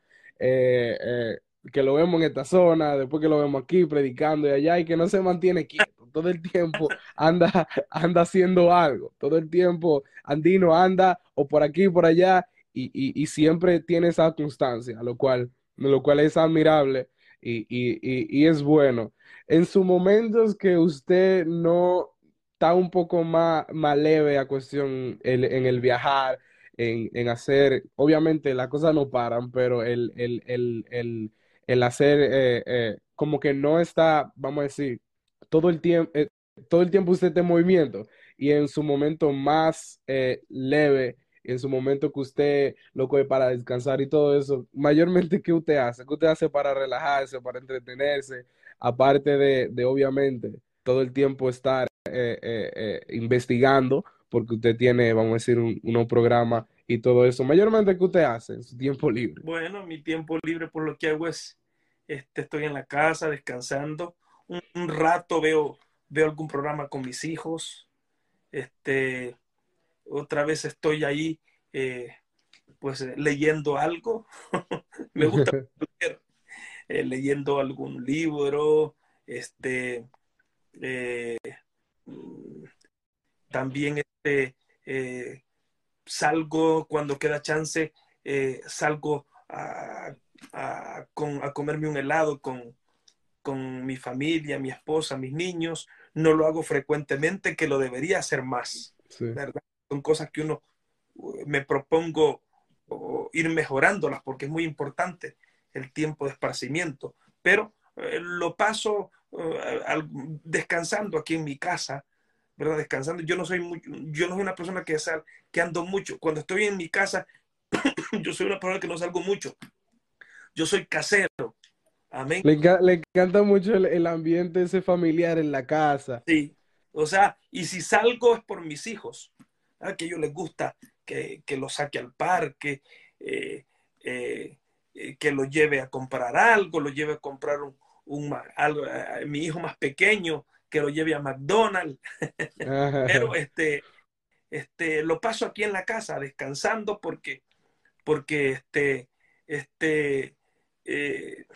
que lo vemos en esta zona, después que lo vemos aquí predicando y allá y que no se mantiene quieto, todo el tiempo anda, anda haciendo algo, todo el tiempo Andino anda o por aquí por allá y, y, y siempre tiene esa constancia, lo cual, lo cual es admirable y, y, es bueno. En sus momentos que usted no está un poco más, más leve a cuestión el, en el viajar, en, en, hacer, obviamente las cosas no paran, pero el, el, el, el hacer eh, eh, como que no está, vamos a decir, todo el tiempo, eh, todo el tiempo usted está en movimiento y en su momento más leve en su momento que usted lo coge para descansar y todo eso, mayormente, ¿qué usted hace? ¿Qué usted hace para relajarse, para entretenerse? Aparte de, de obviamente, todo el tiempo estar investigando, porque usted tiene, vamos a decir, un, unos programas y todo eso. Mayormente, ¿qué usted hace en su tiempo libre? Bueno, mi tiempo libre por lo que hago es, este, estoy en la casa descansando. Un, un rato veo, veo algún programa con mis hijos. Este, otra vez estoy ahí, eh, pues leyendo algo. Me gusta leer, eh, leyendo algún libro, este, eh, también este, eh, salgo cuando queda chance, eh, salgo a, a, con, a, comerme un helado con, con mi familia, mi esposa, mis niños. No lo hago frecuentemente, que lo debería hacer más. Sí. ¿verdad? Son cosas que uno me propongo ir mejorándolas porque es muy importante el tiempo de esparcimiento. Pero eh, lo paso eh, al, descansando aquí en mi casa, ¿verdad? Descansando. Yo no soy muy, yo no soy una persona que, sal, que ando mucho. Cuando estoy en mi casa, yo soy una persona que no salgo mucho. Yo soy casero. Amén. Le, le encanta mucho el, el, ambiente ese familiar en la casa. Sí. O sea, y si salgo es por mis hijos, ¿verdad? que a ellos les gusta que, que lo saque al parque, eh, eh, que lo lleve a comprar algo, lo lleve a comprar un, un algo, a mi hijo más pequeño, que lo lleve a McDonald's. Pero este, este, lo paso aquí en la casa descansando porque, porque este, este, eh,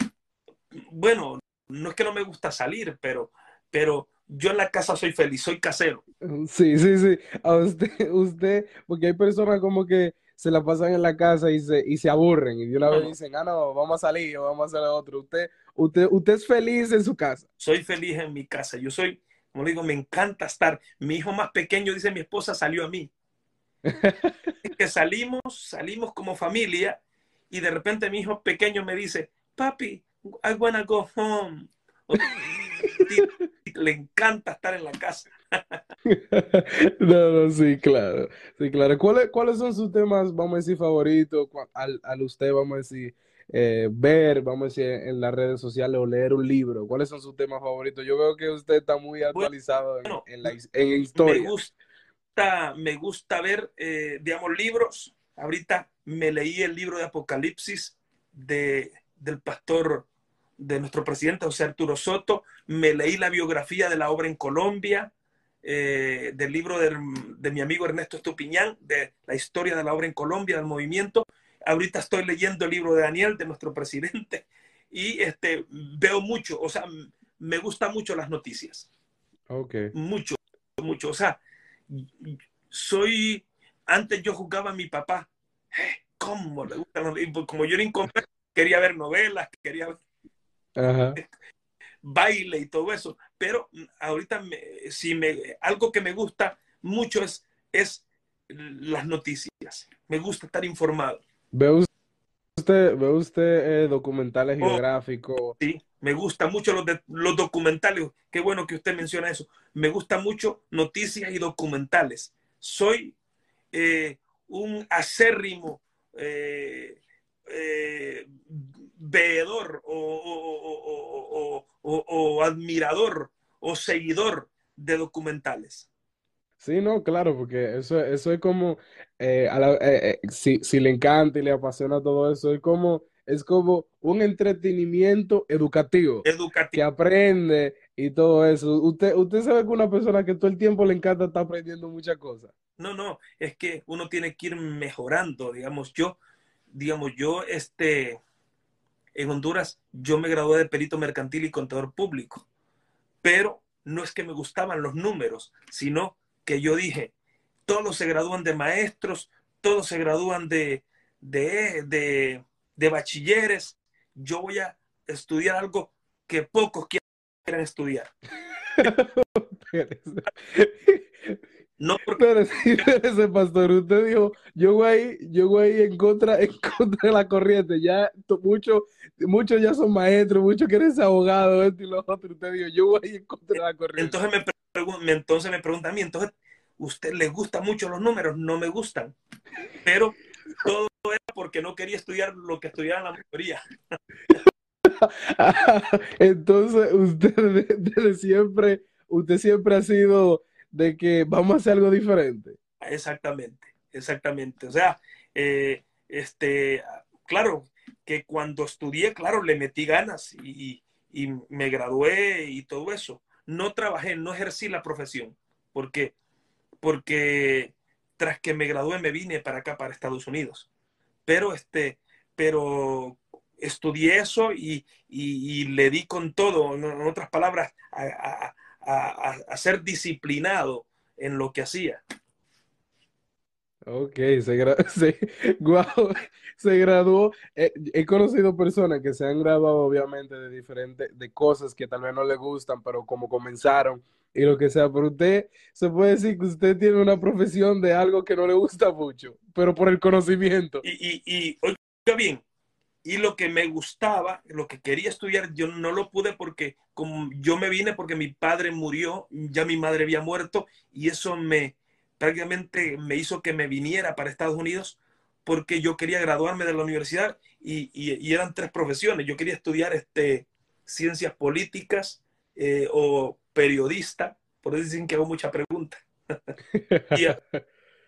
bueno, no es que no me gusta salir, pero, pero yo en la casa soy feliz, soy casero. Sí, sí, sí. A usted, usted, porque hay personas como que se la pasan en la casa y se, y se aburren y de una no, vez dicen, ah, no, vamos a salir o vamos a hacer otro. Usted, usted, usted es feliz en su casa. Soy feliz en mi casa. Yo soy, como digo, me encanta estar. Mi hijo más pequeño, dice mi esposa, salió a mí. que salimos, salimos como familia y de repente mi hijo pequeño me dice, papi, I wanna go home. Le encanta estar en la casa. no, no, sí, claro. Sí, claro. ¿Cuáles, ¿Cuáles son sus temas, vamos a decir, favoritos al, al usted, vamos a decir, eh, ver, vamos a decir, en las redes sociales o leer un libro? ¿Cuáles son sus temas favoritos? Yo veo que usted está muy actualizado bueno, en, en, la en historia. Me gusta, me gusta ver, eh, digamos, libros. Ahorita me leí el libro de Apocalipsis de, del pastor de nuestro presidente José Arturo Soto, me leí la biografía de la obra en Colombia, eh, del libro de, de, mi amigo Ernesto Estupiñán, de la historia de la obra en Colombia, del movimiento. Ahorita estoy leyendo el libro de Daniel, de nuestro presidente, y este, veo mucho, o sea, me gustan mucho las noticias. Ok. Mucho, mucho. O sea, soy, antes yo jugaba a mi papá, ¿cómo le gustan los libros? Como yo era incompleto, quería ver novelas, quería ver Ajá. baile y todo eso. Pero ahorita, me, si me, algo que me gusta mucho es, es las noticias. Me gusta estar informado. ¿Ve usted, ve usted eh, documentales oh, geográficos? Sí, me gusta mucho los, de, los documentales. Qué bueno que usted menciona eso. Me gusta mucho noticias y documentales. Soy eh, un acérrimo eh, eh, veedor o, admirador o seguidor de documentales. Sí, no, claro, porque eso, eso es como, eh, si, si, le encanta y le apasiona todo eso, es como, es como un entretenimiento educativo, educativo. que aprende y todo eso. Usted, usted sabe que una persona que todo el tiempo le encanta está aprendiendo muchas cosas. No, no, es que uno tiene que ir mejorando, digamos, yo, digamos, yo, este, en Honduras, yo me gradué de perito mercantil y contador público, pero no es que me gustaban los números, sino que yo dije, todos se gradúan de maestros, todos se gradúan de, de, de, de bachilleres, yo voy a estudiar algo que pocos quieran estudiar. No, porque... Pero sí, ese pastor, usted dijo, yo voy ahí, yo voy ahí en contra, en contra de la corriente. Ya muchos muchos ya son maestros, muchos quieren ser abogados, esto y lo otro. Usted dijo, yo voy ahí en contra de la corriente. Entonces me, entonces me pregunta a mí, entonces, ¿usted le gustan mucho los números? No me gustan. Pero todo era porque no quería estudiar lo que estudiaba la mayoría. entonces, usted desde, desde siempre, usted siempre ha sido de que vamos a hacer algo diferente. Exactamente, exactamente. O sea, eh, este, claro, que cuando estudié, claro, le metí ganas y, y, me gradué y todo eso. No trabajé, no ejercí la profesión, porque, porque tras que me gradué me vine para acá, para Estados Unidos. Pero, este, pero estudié eso y, y, le di con todo, en otras palabras, a, a, a, ser disciplinado en lo que hacía. Ok, se, gra se, wow, se graduó. Eh, he conocido personas que se han graduado obviamente de diferentes, de cosas que tal vez no le gustan, pero como comenzaron y lo que sea, pero usted se puede decir que usted tiene una profesión de algo que no le gusta mucho, pero por el conocimiento. Y, y, y oiga bien, y lo que me gustaba, lo que quería estudiar, yo no lo pude porque como yo me vine porque mi padre murió, ya mi madre había muerto y eso me prácticamente me hizo que me viniera para Estados Unidos porque yo quería graduarme de la universidad y, y, y eran tres profesiones. Yo quería estudiar este, ciencias políticas eh, o periodista, por eso dicen que hago mucha pregunta, y,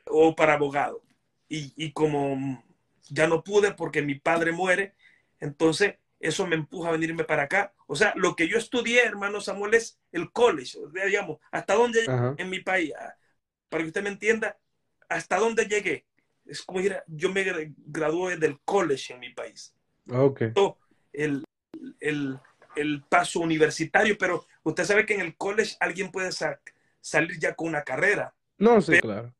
o para abogado. Y, y como ya no pude porque mi padre muere, entonces eso me empuja a venirme para acá. O sea, lo que yo estudié, hermano Samuel, es el college, digamos, hasta dónde en mi país, ah, para que usted me entienda, hasta dónde llegué. Es como ir, yo me gradué del college en mi país. Okay. El, el, el, paso universitario, pero usted sabe que en el college alguien puede sa salir ya con una carrera. No, sí, pero, claro.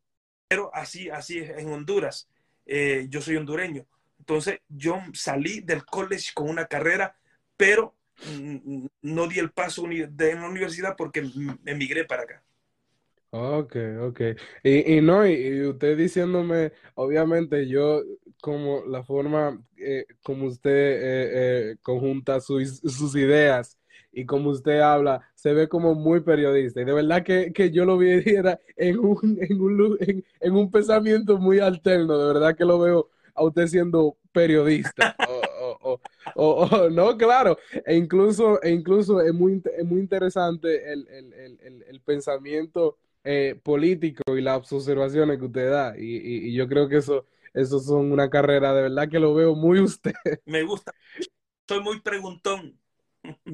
Pero así, así es en Honduras eh, yo soy hondureño. Entonces yo salí del college con una carrera, pero no di el paso de la universidad porque emigré para acá. Ok, ok. Y, y no, y, usted diciéndome, obviamente yo, como la forma eh, como usted eh, eh, conjunta sus, sus ideas y como usted habla, se ve como muy periodista. Y de verdad que, que yo lo viera en un, en, un, en, en, un pensamiento muy alterno. De verdad que lo veo a usted siendo periodista. o, o, o, no, claro. E incluso, e incluso es, muy, es muy interesante el, el, el, el pensamiento eh, político y las observaciones que usted da. Y, y, y yo creo que eso, eso son una carrera de verdad que lo veo muy usted. Me gusta. Soy muy preguntón.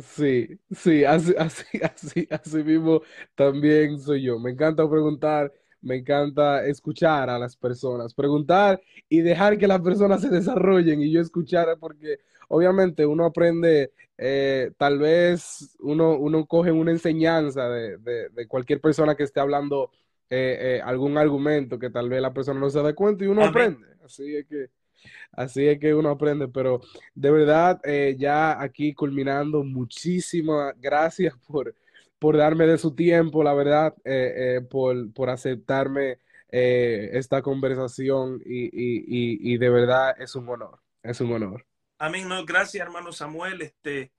Sí, sí, así, así, así, así mismo también soy yo. Me encanta preguntar, me encanta escuchar a las personas, preguntar y dejar que las personas se desarrollen y yo escuchar, porque obviamente uno aprende, eh, tal vez uno, uno coge una enseñanza de, de, de cualquier persona que esté hablando eh, eh, algún argumento que tal vez la persona no se dé cuenta y uno Amén. aprende. Así es que... Así es que uno aprende, pero de verdad, eh, ya aquí culminando, muchísimas gracias por, por darme de su tiempo, la verdad, eh, eh, por, por, aceptarme eh, esta conversación y, y, y, de verdad es un honor, es un honor. Amén, no, gracias hermano Samuel, este,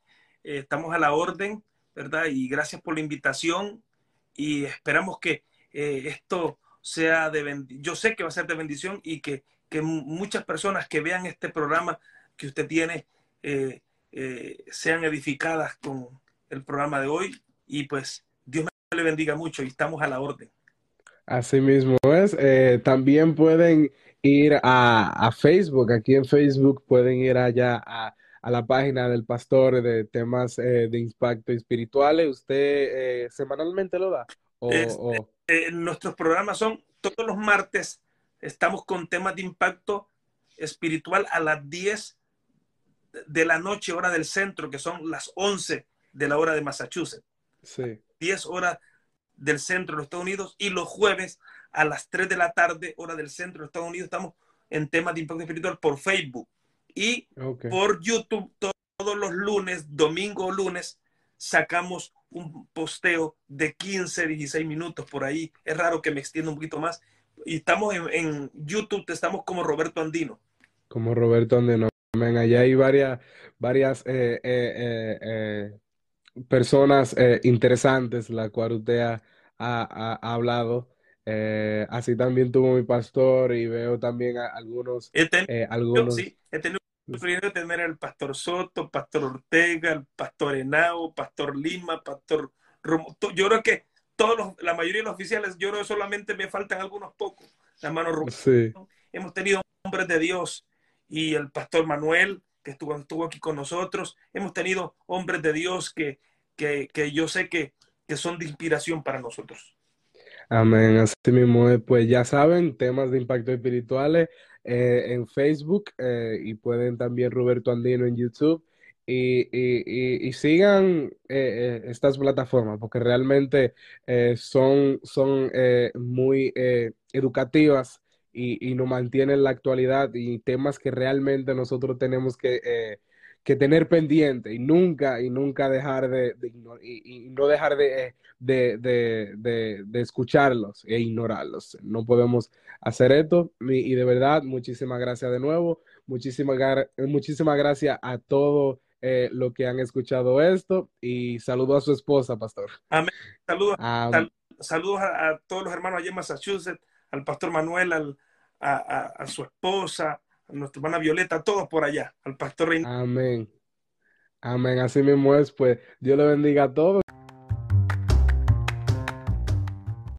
estamos a la orden, ¿verdad? Y gracias por la invitación y esperamos que esto sea de bendición, yo sé que va a ser de bendición y que que muchas personas que vean este programa que usted tiene eh, eh, sean edificadas con el programa de hoy y pues Dios le bendiga mucho y estamos a la orden. Así mismo es. Eh, también pueden ir a, a, Facebook. Aquí en Facebook pueden ir allá a, a la página del pastor de temas eh, de impacto espirituales. ¿Usted eh, semanalmente lo da? O, este, o... nuestros programas son todos los martes Estamos con temas de impacto espiritual a las 10 de la noche, hora del centro, que son las 11 de la hora de Massachusetts. Sí. 10 horas del centro de los Estados Unidos y los jueves a las 3 de la tarde, hora del centro de Estados Unidos, estamos en temas de impacto espiritual por Facebook y okay. por YouTube todos los lunes, domingo o lunes, sacamos un posteo de 15, 16 minutos por ahí. Es raro que me extienda un poquito más y estamos en, en YouTube, estamos como Roberto Andino. Como Roberto Andino. Allá hay varias, varias eh, eh, eh, personas interesantes, la cual usted ha, ha, ha hablado. Así también tuvo mi pastor y veo también a algunos. He tenido, algunos... Sí, he tenido de tener al pastor Soto, pastor Ortega, el pastor Henao, pastor Lima, pastor Romo. Yo creo que todos los, la mayoría de los oficiales, yo creo que solamente me faltan algunos pocos, hermano Rubén. Sí. Hemos tenido hombres de Dios y el pastor Manuel, que estuvo, estuvo aquí con nosotros. Hemos tenido hombres de Dios que, que, que yo sé que, que son de inspiración para nosotros. Amén. Así mismo, pues ya saben, temas de impacto espirituales eh, en Facebook eh, y pueden también Roberto Andino en YouTube y, y, y, y sigan eh, eh, estas plataformas porque realmente son, son muy educativas y, nos mantienen en la actualidad y temas que realmente nosotros tenemos que, que tener pendiente y nunca y nunca dejar de, y, y no dejar de, eh, de, de, de, escucharlos e ignorarlos. No podemos hacer esto y, y de verdad, muchísimas gracias de nuevo. Muchísimas, muchísimas gracias a todos eh, los que han escuchado esto y saludo a su esposa, pastor. Amén. Saludos, sal- saludos a, a todos los hermanos allá en Massachusetts, al pastor Manuel, al- a, a- a su esposa, a nuestra hermana Violeta, a todos por allá, al pastor amén. Amén. Así mismo es, pues Dios le bendiga a todos.